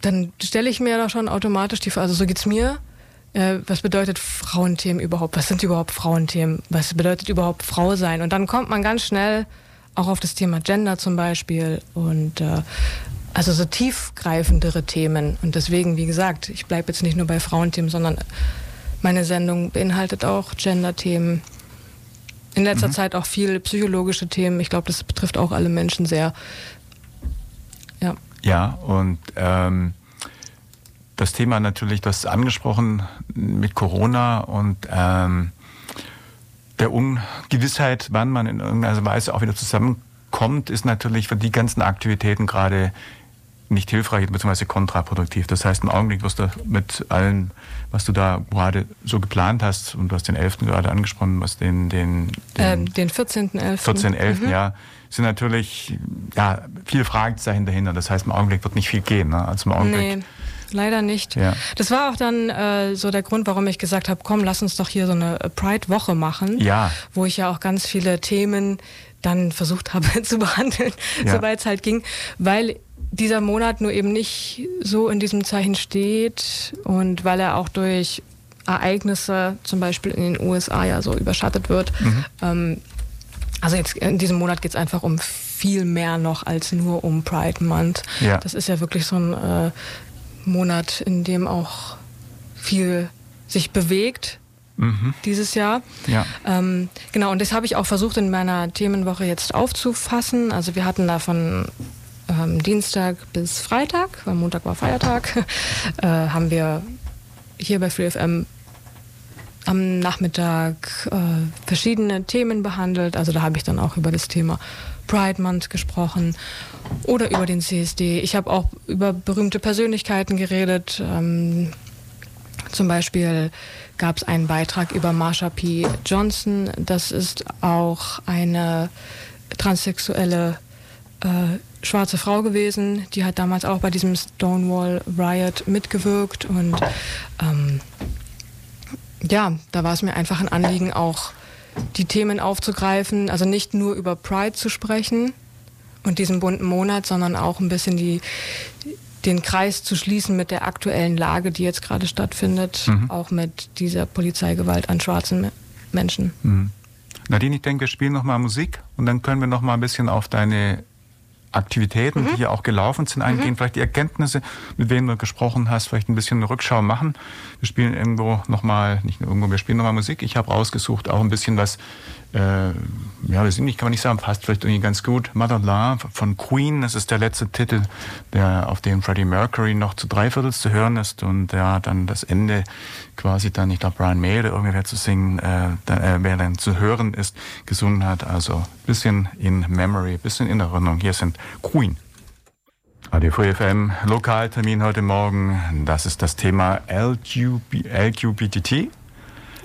dann stelle ich mir da schon automatisch die Frage, also so geht's mir, äh, was bedeutet Frauenthemen überhaupt? Was sind überhaupt Frauenthemen? Was bedeutet überhaupt Frau sein? Und dann kommt man ganz schnell auch auf das Thema Gender zum Beispiel und äh, also so tiefgreifendere Themen. Und deswegen, wie gesagt, ich bleibe jetzt nicht nur bei Frauenthemen, sondern meine Sendung beinhaltet auch Gender-Themen. In letzter mhm. Zeit auch viel psychologische Themen. Ich glaube, das betrifft auch alle Menschen sehr. Ja. Ja, und ähm, das Thema natürlich, das angesprochen mit Corona und ähm, der Ungewissheit, wann man in irgendeiner Weise auch wieder zusammenkommt, ist natürlich für die ganzen Aktivitäten gerade nicht hilfreich bzw. kontraproduktiv. Das heißt, im Augenblick wirst du mit allem, was du da gerade so geplant hast, und du hast den 11. gerade angesprochen, was den... Den, den, ähm, den 14.11. 14.11., mhm. ja, sind natürlich ja, viele Fragezeichen dahinter. Das heißt, im Augenblick wird nicht viel gehen. Ne? Also im Augenblick... Nee leider nicht. Ja. Das war auch dann äh, so der Grund, warum ich gesagt habe, komm, lass uns doch hier so eine Pride-Woche machen, ja. wo ich ja auch ganz viele Themen dann versucht habe zu behandeln, ja. soweit es halt ging, weil dieser Monat nur eben nicht so in diesem Zeichen steht und weil er auch durch Ereignisse zum Beispiel in den USA ja so überschattet wird. Mhm. Ähm, also jetzt in diesem Monat geht es einfach um viel mehr noch als nur um Pride Month. Ja. Das ist ja wirklich so ein äh, Monat, in dem auch viel sich bewegt. Mhm. Dieses Jahr. Ja. Ähm, genau, und das habe ich auch versucht in meiner Themenwoche jetzt aufzufassen. Also wir hatten da von ähm, Dienstag bis Freitag, weil Montag war Feiertag, äh, haben wir hier bei FreeFM am Nachmittag äh, verschiedene Themen behandelt. Also da habe ich dann auch über das Thema Pride Month gesprochen oder über den CSD. Ich habe auch über berühmte Persönlichkeiten geredet. Ähm, zum Beispiel gab es einen Beitrag über Marsha P. Johnson. Das ist auch eine transsexuelle äh, schwarze Frau gewesen. Die hat damals auch bei diesem Stonewall Riot mitgewirkt und ähm, ja, da war es mir einfach ein Anliegen, auch die Themen aufzugreifen, also nicht nur über Pride zu sprechen und diesen bunten Monat, sondern auch ein bisschen die, den Kreis zu schließen mit der aktuellen Lage, die jetzt gerade stattfindet, mhm. auch mit dieser Polizeigewalt an schwarzen Menschen. Mhm. Nadine, ich denke, wir spielen nochmal Musik und dann können wir nochmal ein bisschen auf deine Aktivitäten, mhm. die hier auch gelaufen sind, eingehen, mhm. vielleicht die Erkenntnisse, mit wem du gesprochen hast, vielleicht ein bisschen eine Rückschau machen. Wir spielen irgendwo nochmal, nicht nur irgendwo, wir spielen nochmal Musik. Ich habe rausgesucht auch ein bisschen was äh, ja, nicht, kann man nicht sagen, passt vielleicht irgendwie ganz gut. Mother Love von Queen, das ist der letzte Titel, der auf dem Freddie Mercury noch zu dreiviertels zu hören ist und ja, dann das Ende quasi dann, ich glaube, Brian May oder irgendwer zu singen, äh, da, äh, wer dann zu hören ist, gesungen hat. Also bisschen in Memory, bisschen in Erinnerung. Hier sind Queen. Radio Free FM, Lokaltermin heute Morgen. Das ist das Thema LGB, LGBTT.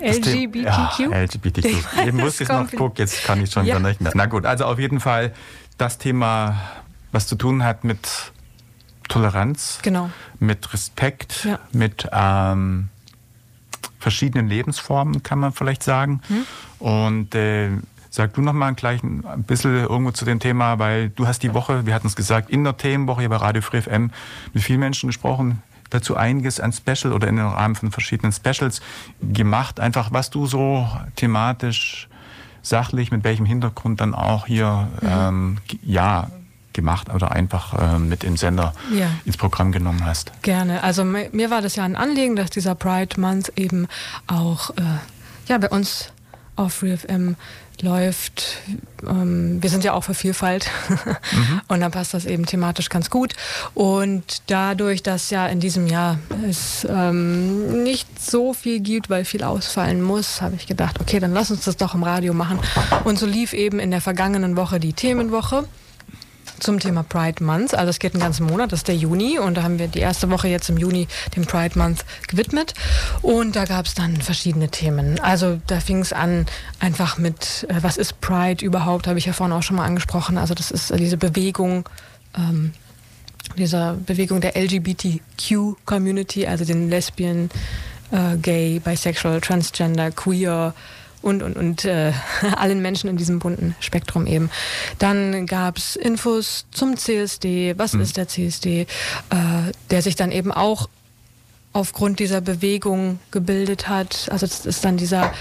LGBTQ? Ja, LGBTQ. Eben musste ich noch gucken, jetzt kann ich schon ja. wieder nicht mehr. Na gut, also auf jeden Fall das Thema, was zu tun hat mit Toleranz, genau. mit Respekt, ja. mit ähm, verschiedenen Lebensformen, kann man vielleicht sagen. Hm. Und äh, Sag du noch mal gleich ein bisschen irgendwo zu dem Thema, weil du hast die Woche, wir hatten es gesagt, in der Themenwoche hier bei Radio Free FM mit vielen Menschen gesprochen, dazu einiges an Special oder in den Rahmen von verschiedenen Specials gemacht. Einfach, was du so thematisch, sachlich, mit welchem Hintergrund dann auch hier, mhm. ähm, ja, gemacht oder einfach äh, mit im Sender ja. ins Programm genommen hast. Gerne. Also mir war das ja ein Anliegen, dass dieser Pride Month eben auch äh, ja, bei uns auf FreeFM läuft. Ähm, wir sind ja auch für Vielfalt mhm. und dann passt das eben thematisch ganz gut. Und dadurch, dass ja in diesem Jahr es ähm, nicht so viel gibt, weil viel ausfallen muss, habe ich gedacht, okay, dann lass uns das doch im Radio machen. Und so lief eben in der vergangenen Woche die Themenwoche zum Thema Pride Month. Also es geht einen ganzen Monat, das ist der Juni und da haben wir die erste Woche jetzt im Juni dem Pride Month gewidmet und da gab es dann verschiedene Themen. Also da fing es an einfach mit, äh, was ist Pride überhaupt, habe ich ja vorhin auch schon mal angesprochen. Also das ist diese Bewegung, ähm, dieser Bewegung der LGBTQ-Community, also den Lesbien, äh, Gay, Bisexual, Transgender, Queer und, und, und äh, allen Menschen in diesem bunten Spektrum eben. Dann gab es Infos zum CSD, was mhm. ist der CSD, äh, der sich dann eben auch aufgrund dieser Bewegung gebildet hat. Also das ist dann dieser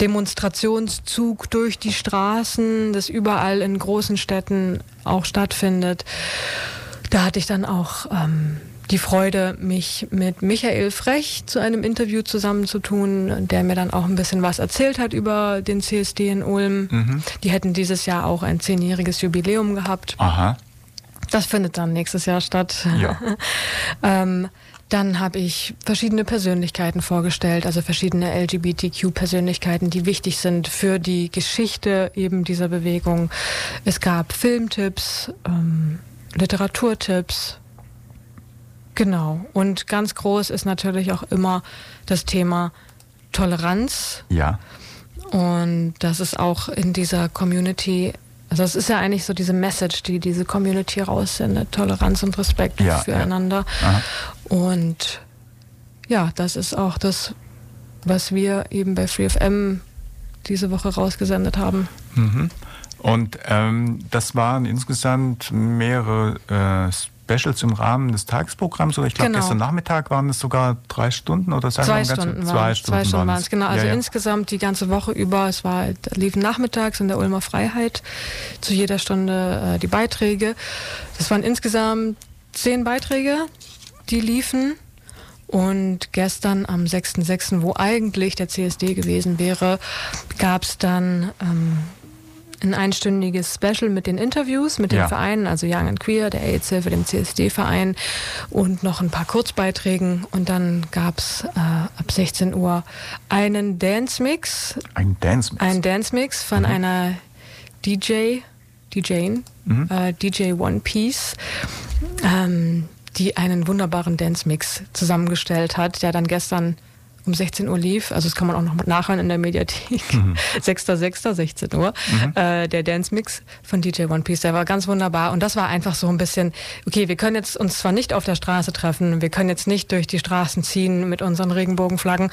Demonstrationszug durch die Straßen, das überall in großen Städten auch stattfindet. Da hatte ich dann auch ähm, die Freude, mich mit Michael Frech zu einem Interview zusammenzutun, der mir dann auch ein bisschen was erzählt hat über den CSD in Ulm. Mhm. Die hätten dieses Jahr auch ein zehnjähriges Jubiläum gehabt. Aha. Das findet dann nächstes Jahr statt. Ja. ähm, dann habe ich verschiedene Persönlichkeiten vorgestellt, also verschiedene LGBTQ-Persönlichkeiten, die wichtig sind für die Geschichte eben dieser Bewegung. Es gab Filmtipps, ähm, Literaturtipps. Genau. Und ganz groß ist natürlich auch immer das Thema Toleranz. Ja. Und das ist auch in dieser Community, also es ist ja eigentlich so diese Message, die diese Community raussendet, Toleranz und Respekt ja, füreinander. Ja. Und ja, das ist auch das, was wir eben bei FreeFM diese Woche rausgesendet haben. Mhm. Und ähm, das waren insgesamt mehrere äh, Specials im Rahmen des Tagesprogramms. Oder ich glaube, genau. gestern Nachmittag waren es sogar drei Stunden oder sagen zwei, Stunden zwei, waren, Stunden zwei Stunden waren es. Genau, also ja, ja. insgesamt die ganze Woche über. Es war liefen nachmittags in der Ulmer Freiheit zu jeder Stunde äh, die Beiträge. Das waren insgesamt zehn Beiträge, die liefen. Und gestern am 6.6., wo eigentlich der CSD gewesen wäre, gab es dann ähm, ein einstündiges Special mit den Interviews mit den ja. Vereinen, also Young and Queer, der AIDS-Hilfe, dem CSD-Verein und noch ein paar Kurzbeiträgen. Und dann gab es äh, ab 16 Uhr einen Dance-Mix. Ein Dance-Mix? Ein Dance-Mix von mhm. einer DJ, DJin, mhm. äh, DJ One Piece. Ähm, die einen wunderbaren Dance-Mix zusammengestellt hat, der dann gestern um 16 Uhr lief. Also das kann man auch noch nachhören in der Mediathek. Mhm. 6.6., 16 Uhr. Mhm. Äh, der Dance Mix von DJ One Piece, der war ganz wunderbar. Und das war einfach so ein bisschen, okay, wir können jetzt uns zwar nicht auf der Straße treffen, wir können jetzt nicht durch die Straßen ziehen mit unseren Regenbogenflaggen,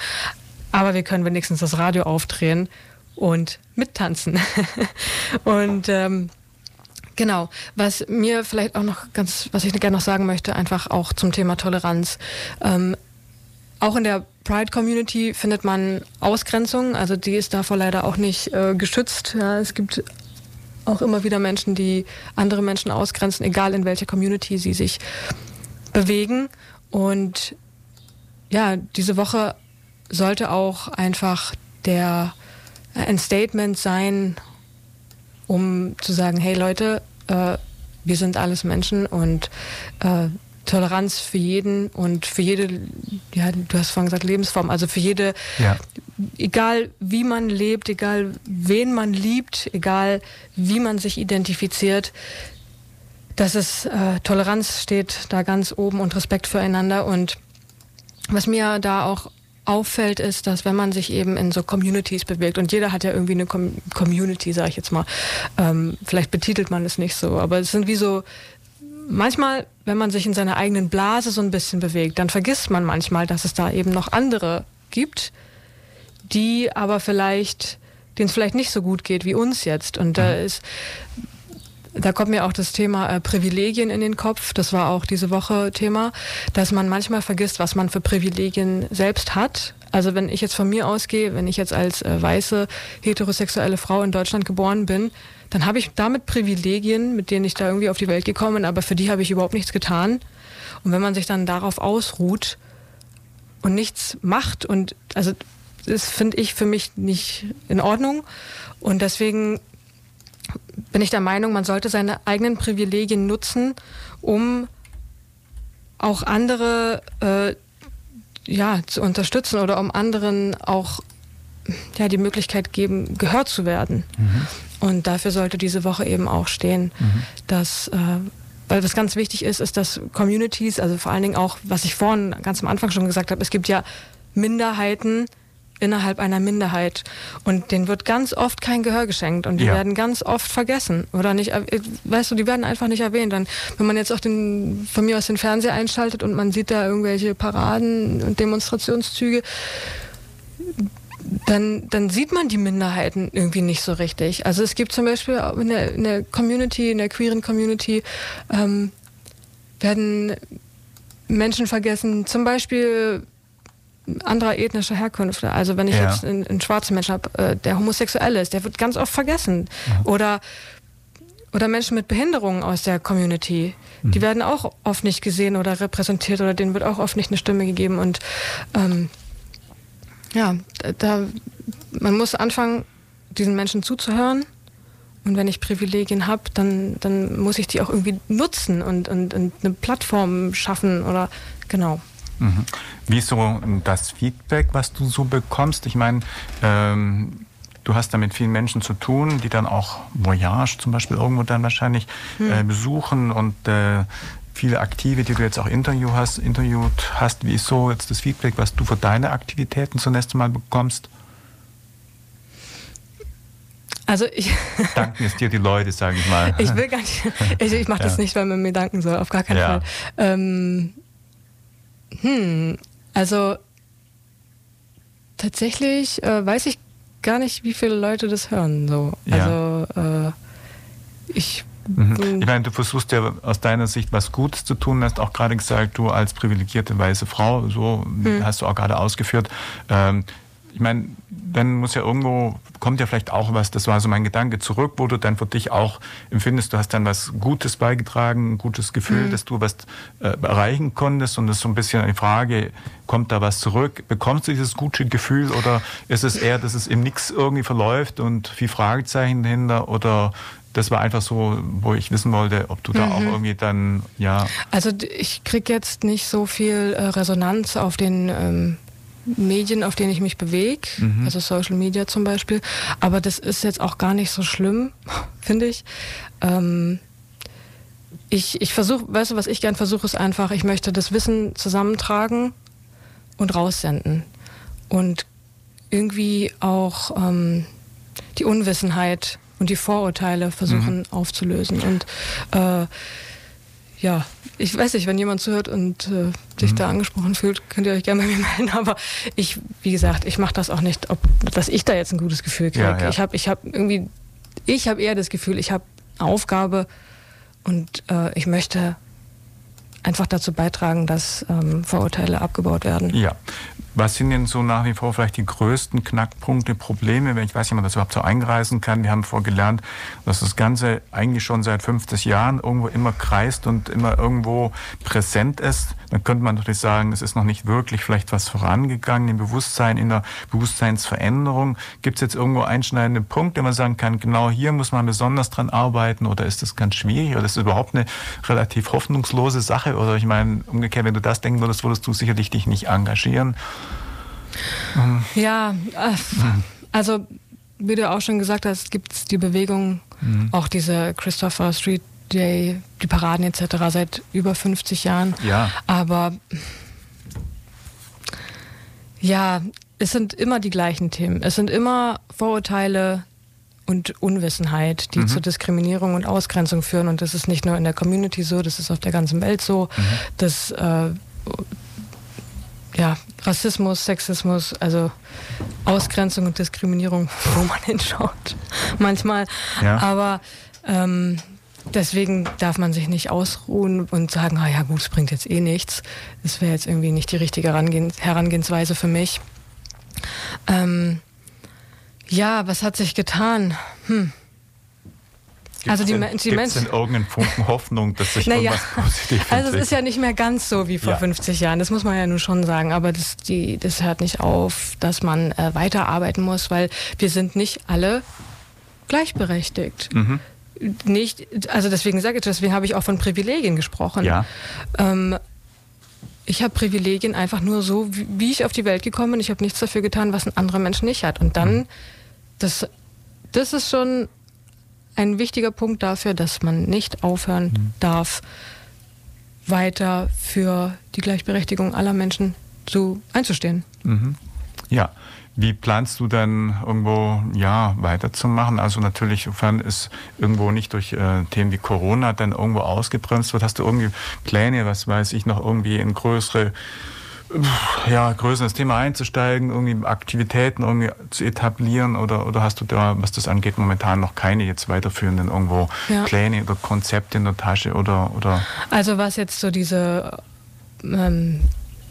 aber wir können wenigstens das Radio aufdrehen und mittanzen. und ähm, Genau. Was mir vielleicht auch noch ganz, was ich gerne noch sagen möchte, einfach auch zum Thema Toleranz. Ähm, auch in der Pride Community findet man Ausgrenzung, also die ist davor leider auch nicht äh, geschützt. Ja, es gibt auch immer wieder Menschen, die andere Menschen ausgrenzen, egal in welcher Community sie sich bewegen. Und ja, diese Woche sollte auch einfach der ein Statement sein, um zu sagen, hey Leute, äh, wir sind alles Menschen und äh, Toleranz für jeden und für jede, ja, du hast vorhin gesagt, Lebensform, also für jede, ja. egal wie man lebt, egal wen man liebt, egal wie man sich identifiziert, dass es äh, Toleranz steht da ganz oben und Respekt füreinander und was mir da auch auffällt, ist, dass wenn man sich eben in so Communities bewegt und jeder hat ja irgendwie eine Com Community, sage ich jetzt mal, ähm, vielleicht betitelt man es nicht so, aber es sind wie so manchmal, wenn man sich in seiner eigenen Blase so ein bisschen bewegt, dann vergisst man manchmal, dass es da eben noch andere gibt, die aber vielleicht, denen es vielleicht nicht so gut geht wie uns jetzt. Und da mhm. ist, da kommt mir auch das Thema äh, Privilegien in den Kopf. Das war auch diese Woche Thema, dass man manchmal vergisst, was man für Privilegien selbst hat. Also wenn ich jetzt von mir ausgehe, wenn ich jetzt als äh, weiße heterosexuelle Frau in Deutschland geboren bin, dann habe ich damit Privilegien, mit denen ich da irgendwie auf die Welt gekommen bin, aber für die habe ich überhaupt nichts getan. Und wenn man sich dann darauf ausruht und nichts macht und also das finde ich für mich nicht in Ordnung und deswegen bin ich der Meinung, man sollte seine eigenen Privilegien nutzen, um auch andere äh, ja, zu unterstützen oder um anderen auch ja, die Möglichkeit geben, gehört zu werden. Mhm. Und dafür sollte diese Woche eben auch stehen, mhm. dass äh, weil was ganz wichtig ist, ist, dass Communities, also vor allen Dingen auch, was ich vorhin ganz am Anfang schon gesagt habe, es gibt ja Minderheiten innerhalb einer Minderheit. Und denen wird ganz oft kein Gehör geschenkt und die Ja. werden ganz oft vergessen oder nicht, weißt du, die werden einfach nicht erwähnt. Dann, wenn man jetzt auch den, von mir aus den Fernseher einschaltet und man sieht da irgendwelche Paraden und Demonstrationszüge, dann, dann sieht man die Minderheiten irgendwie nicht so richtig. Also es gibt zum Beispiel in der, in der Community, in der queeren Community, ähm, werden Menschen vergessen, zum Beispiel anderer ethnischer Herkünfte. Also wenn ich Ja. jetzt einen, einen schwarzen Menschen habe, äh, der homosexuell ist, der wird ganz oft vergessen. Oder oder Menschen mit Behinderungen aus der Community. Die werden auch oft nicht gesehen oder repräsentiert oder denen wird auch oft nicht eine Stimme gegeben. Und ähm, ja, da, da man muss anfangen, diesen Menschen zuzuhören. Und wenn ich Privilegien habe, dann, dann muss ich die auch irgendwie nutzen und, und, und eine Plattform schaffen oder genau. Mhm. Wie ist so das Feedback, was du so bekommst? Ich meine, ähm, du hast da mit vielen Menschen zu tun, die dann auch Voyage zum Beispiel irgendwo dann wahrscheinlich äh, besuchen und äh, viele Aktive, die du jetzt auch interview hast, interviewt hast. Wie ist so jetzt das Feedback, was du für deine Aktivitäten zunächst einmal bekommst? Also ich, Danken es dir die Leute, sage ich mal. ich will gar nicht, ich, ich mache das Ja. nicht, weil man mir danken soll, auf gar keinen Ja. Fall. Ähm, hm, also tatsächlich äh, weiß ich gar nicht, wie viele Leute das hören. So. Ja. Also äh, ich Mhm. Ich meine, du versuchst ja aus deiner Sicht was Gutes zu tun, hast auch gerade gesagt, du als privilegierte weiße Frau, so hast du auch gerade ausgeführt. Ähm, ich meine, dann muss ja irgendwo, kommt ja vielleicht auch was, das war so mein Gedanke, zurück, wo du dann für dich auch empfindest, du hast dann was Gutes beigetragen, ein gutes Gefühl, dass du was äh, erreichen konntest. Und das ist so ein bisschen eine Frage, kommt da was zurück? Bekommst du dieses gute Gefühl oder ist es eher, dass es im Nix irgendwie verläuft und viel Fragezeichen dahinter? Oder das war einfach so, wo ich wissen wollte, ob du da auch irgendwie dann, ja, Also ich krieg jetzt nicht so viel äh, Resonanz auf den ähm, Medien, auf denen ich mich bewege, also Social Media zum Beispiel. Aber das ist jetzt auch gar nicht so schlimm, finde ich. Ähm, ich ich versuche, weißt du, was ich gern versuche, ist einfach, ich möchte das Wissen zusammentragen und raussenden. Und irgendwie auch ähm, die Unwissenheit und die Vorurteile versuchen aufzulösen. Und äh, ja, ich weiß nicht, wenn jemand zuhört und äh, sich da angesprochen fühlt, könnt ihr euch gerne bei mir melden. Aber ich, wie gesagt, ich mache das auch nicht, ob, dass ich da jetzt ein gutes Gefühl kriege. Ja, ja. Ich habe ich hab irgendwie, ich habe eher das Gefühl, ich habe Aufgabe und äh, ich möchte einfach dazu beitragen, dass ähm, Vorurteile abgebaut werden. Ja. Was sind denn so nach wie vor vielleicht die größten Knackpunkte, Probleme, wenn ich weiß nicht, ob man das überhaupt so eingreisen kann? Wir haben vorgelernt, dass das Ganze eigentlich schon seit 50 Jahren irgendwo immer kreist und immer irgendwo präsent ist. Dann könnte man natürlich sagen, es ist noch nicht wirklich vielleicht was vorangegangen im Bewusstsein, in der Bewusstseinsveränderung. Gibt es jetzt irgendwo einschneidende Punkte, wo man sagen kann, genau hier muss man besonders dran arbeiten oder ist das ganz schwierig oder ist das überhaupt eine relativ hoffnungslose Sache? Oder ich meine, umgekehrt, wenn du das denken würdest, würdest du sicherlich dich nicht engagieren. Ja, äh, also wie du auch schon gesagt hast, gibt es die Bewegung, auch diese Christopher Street Day, die Paraden etc. seit über 50 Jahren. Ja. Aber ja, es sind immer die gleichen Themen. Es sind immer Vorurteile und Unwissenheit, die zu Diskriminierung und Ausgrenzung führen. Und das ist nicht nur in der Community so, das ist auf der ganzen Welt so. Das äh, ja, Rassismus, Sexismus, also Ausgrenzung und Diskriminierung, wo man hinschaut, manchmal. Ja. Aber ähm, deswegen darf man sich nicht ausruhen und sagen, ah ja gut, es bringt jetzt eh nichts. Das wäre jetzt irgendwie nicht die richtige Herangehens Herangehensweise für mich. Ähm, ja, was hat sich getan? Hm. Also die, Gibt's denn, die gibt's Menschen. denn irgendeinen Funken Hoffnung, dass sich Naja, irgendwas positiv also es ist ja nicht mehr ganz so wie vor Ja. 50 Jahren, das muss man ja nun schon sagen, aber das, die, das hört nicht auf, dass man äh, weiterarbeiten muss, weil wir sind nicht alle gleichberechtigt. Mhm. Nicht, also deswegen sage ich, deswegen habe ich auch von Privilegien gesprochen. Ja. Ähm, ich habe Privilegien einfach nur so, wie, ich auf die Welt gekommen bin. Ich habe nichts dafür getan, was ein anderer Mensch nicht hat. Und dann, das, das ist schon ein wichtiger Punkt dafür, dass man nicht aufhören darf, weiter für die Gleichberechtigung aller Menschen zu einzustehen. Mhm. Ja. Wie planst du dann irgendwo ja weiterzumachen? Also natürlich, sofern es irgendwo nicht durch äh, Themen wie Corona dann irgendwo ausgebremst wird, hast du irgendwie Pläne, was weiß ich, noch irgendwie in größere ja, größer ins Thema einzusteigen, irgendwie Aktivitäten irgendwie zu etablieren oder, oder hast du da, was das angeht, momentan noch keine jetzt weiterführenden irgendwo ja. Pläne oder Konzepte in der Tasche oder, oder? Also was jetzt so diese ähm,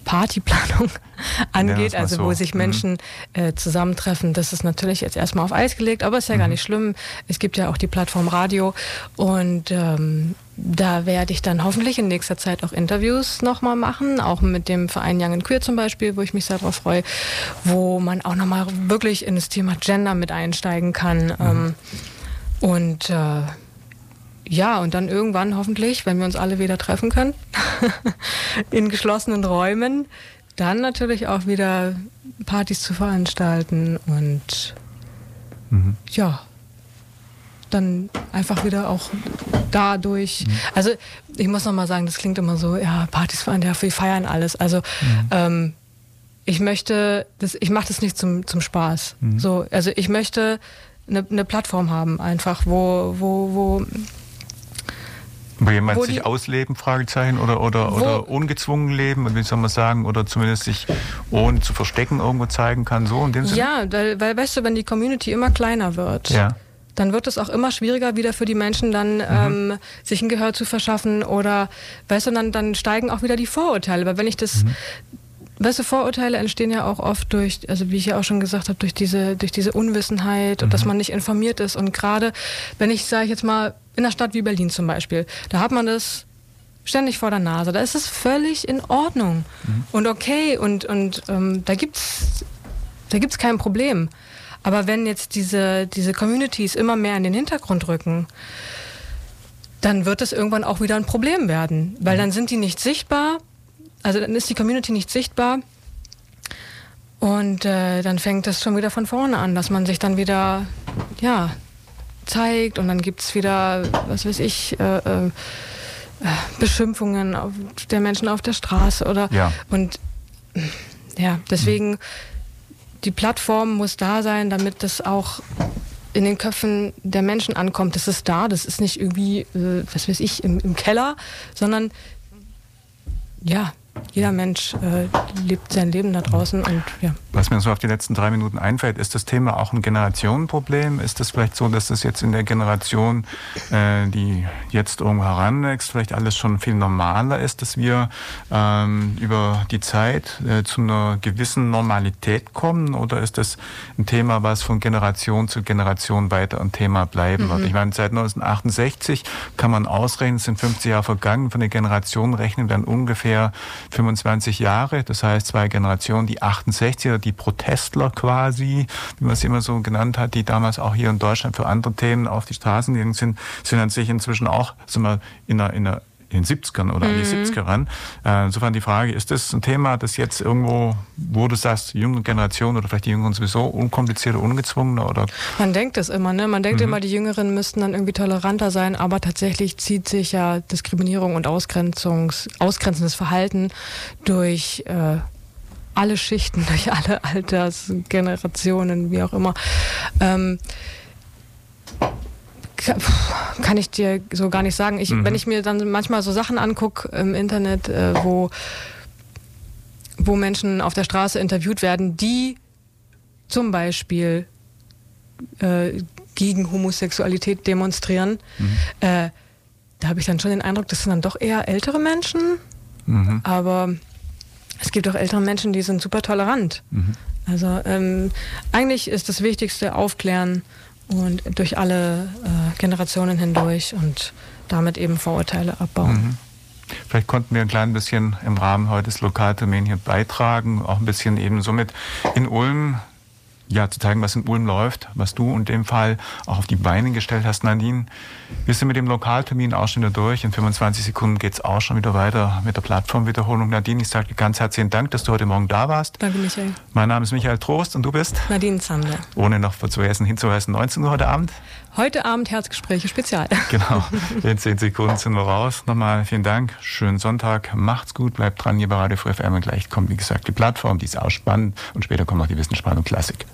Partyplanung angeht, ja, also wo so. sich mhm. Menschen mhm. äh, zusammentreffen. Das ist natürlich jetzt erstmal auf Eis gelegt, aber ist ja mhm. gar nicht schlimm. Es gibt ja auch die Plattform Radio und ähm, da werde ich dann hoffentlich in nächster Zeit auch Interviews nochmal machen, auch mit dem Verein Young and Queer zum Beispiel, wo ich mich sehr darauf freue, wo man auch nochmal wirklich in das Thema Gender mit einsteigen kann. Mhm. Ähm, und äh, ja, und dann irgendwann hoffentlich, wenn wir uns alle wieder treffen können, in geschlossenen Räumen, dann natürlich auch wieder Partys zu veranstalten und mhm. ja, dann einfach wieder auch dadurch. Mhm. Also ich muss nochmal sagen, das klingt immer so, ja, Partys feiern, ja, wir feiern alles. Also mhm. ähm, ich möchte, das, ich mache das nicht zum, zum Spaß. Mhm. So, also ich möchte eine, eine Plattform haben, einfach, wo, wo, wo wo jemand wo sich ausleben, Fragezeichen, oder, oder, oder ungezwungen leben, wie soll man sagen, oder zumindest sich ohne zu verstecken irgendwo zeigen kann, so in dem Sinne? Ja, weil, weil weißt du, wenn die Community immer kleiner wird, ja. dann wird es auch immer schwieriger wieder für die Menschen dann mhm. ähm, sich ein Gehör zu verschaffen oder, weißt du, dann, dann steigen auch wieder die Vorurteile, weil wenn ich das... Mhm. Weißt du, Vorurteile entstehen ja auch oft durch, also wie ich ja auch schon gesagt habe, durch diese, durch diese Unwissenheit mhm. und dass mhm. man nicht informiert ist. Und gerade, wenn ich, sage ich jetzt mal, in einer Stadt wie Berlin zum Beispiel, da hat man das ständig vor der Nase. Da ist es völlig in Ordnung mhm. und okay und, und ähm, da gibt es da gibt's kein Problem. Aber wenn jetzt diese, diese Communities immer mehr in den Hintergrund rücken, dann wird es irgendwann auch wieder ein Problem werden, weil mhm. dann sind die nicht sichtbar, also dann ist die Community nicht sichtbar und äh, dann fängt es schon wieder von vorne an, dass man sich dann wieder, ja, zeigt und dann gibt es wieder, was weiß ich, äh, äh, Beschimpfungen der Menschen auf der Straße oder ja. und ja, deswegen die Plattform muss da sein, damit das auch in den Köpfen der Menschen ankommt. Das ist da, das ist nicht irgendwie, äh, was weiß ich, im, im Keller, sondern ja, jeder Mensch äh, lebt sein Leben da draußen und ja. Was mir so auf die letzten drei Minuten einfällt, ist das Thema auch ein Generationenproblem? Ist es vielleicht so, dass das jetzt in der Generation, äh, die jetzt irgendwo heranwächst, vielleicht alles schon viel normaler ist, dass wir ähm, über die Zeit äh, zu einer gewissen Normalität kommen? Oder ist das ein Thema, was von Generation zu Generation weiter ein Thema bleiben mhm. wird? Ich meine, seit 1968 kann man ausrechnen, es sind 50 Jahre vergangen, von der Generation rechnen dann ungefähr 25 Jahre, das heißt zwei Generationen, die 68er, die Protestler quasi, wie man es immer so genannt hat, die damals auch hier in Deutschland für andere Themen auf die Straßen gegangen sind, sind an sich inzwischen auch sagen wir, in einer, in einer in den 70ern oder mhm. an die 70er mhm. ran. Äh, insofern die Frage, ist das ein Thema, das jetzt irgendwo, wo du sagst, die junge Generation oder vielleicht die Jüngeren sowieso unkomplizierter, ungezwungener oder? Man denkt es immer, ne? Man denkt mhm. immer, die Jüngeren müssten dann irgendwie toleranter sein, aber tatsächlich zieht sich ja Diskriminierung und Ausgrenzungs, ausgrenzendes Verhalten durch äh, alle Schichten, durch alle Altersgenerationen, wie auch immer. Ähm, kann ich dir so gar nicht sagen. Ich, mhm. Wenn ich mir dann manchmal so Sachen angucke im Internet, äh, wo, wo Menschen auf der Straße interviewt werden, die zum Beispiel äh, gegen Homosexualität demonstrieren, mhm. äh, da habe ich dann schon den Eindruck, das sind dann doch eher ältere Menschen. Mhm. Aber es gibt auch ältere Menschen, die sind super tolerant. Mhm. Also ähm, eigentlich ist das Wichtigste aufklären und durch alle äh, Generationen hindurch und damit eben Vorurteile abbauen. Mhm. Vielleicht konnten wir ein klein bisschen im Rahmen heute des Lokaltermins hier beitragen, auch ein bisschen eben somit in Ulm ja, zu zeigen, was in Ulm läuft, was du in dem Fall auch auf die Beine gestellt hast, Nadine. Wir sind mit dem Lokaltermin auch schon wieder durch. In 25 Sekunden geht es auch schon wieder weiter mit der Plattformwiederholung. Nadine, ich sage dir ganz herzlichen Dank, dass du heute Morgen da warst. Danke, Michael. Mein Name ist Michael Trost und du bist? Nadine Zander. Ohne noch zu hinzuweisen, 19 Uhr heute Abend? Heute Abend Herzgespräche Spezial. Genau, in 10 Sekunden sind wir raus. Nochmal vielen Dank, schönen Sonntag, macht's gut, bleibt dran hier bei Radio Free FM und gleich kommt, wie gesagt, die Plattform, die ist auch spannend. Und später kommt noch die Wissensspannung Klassik.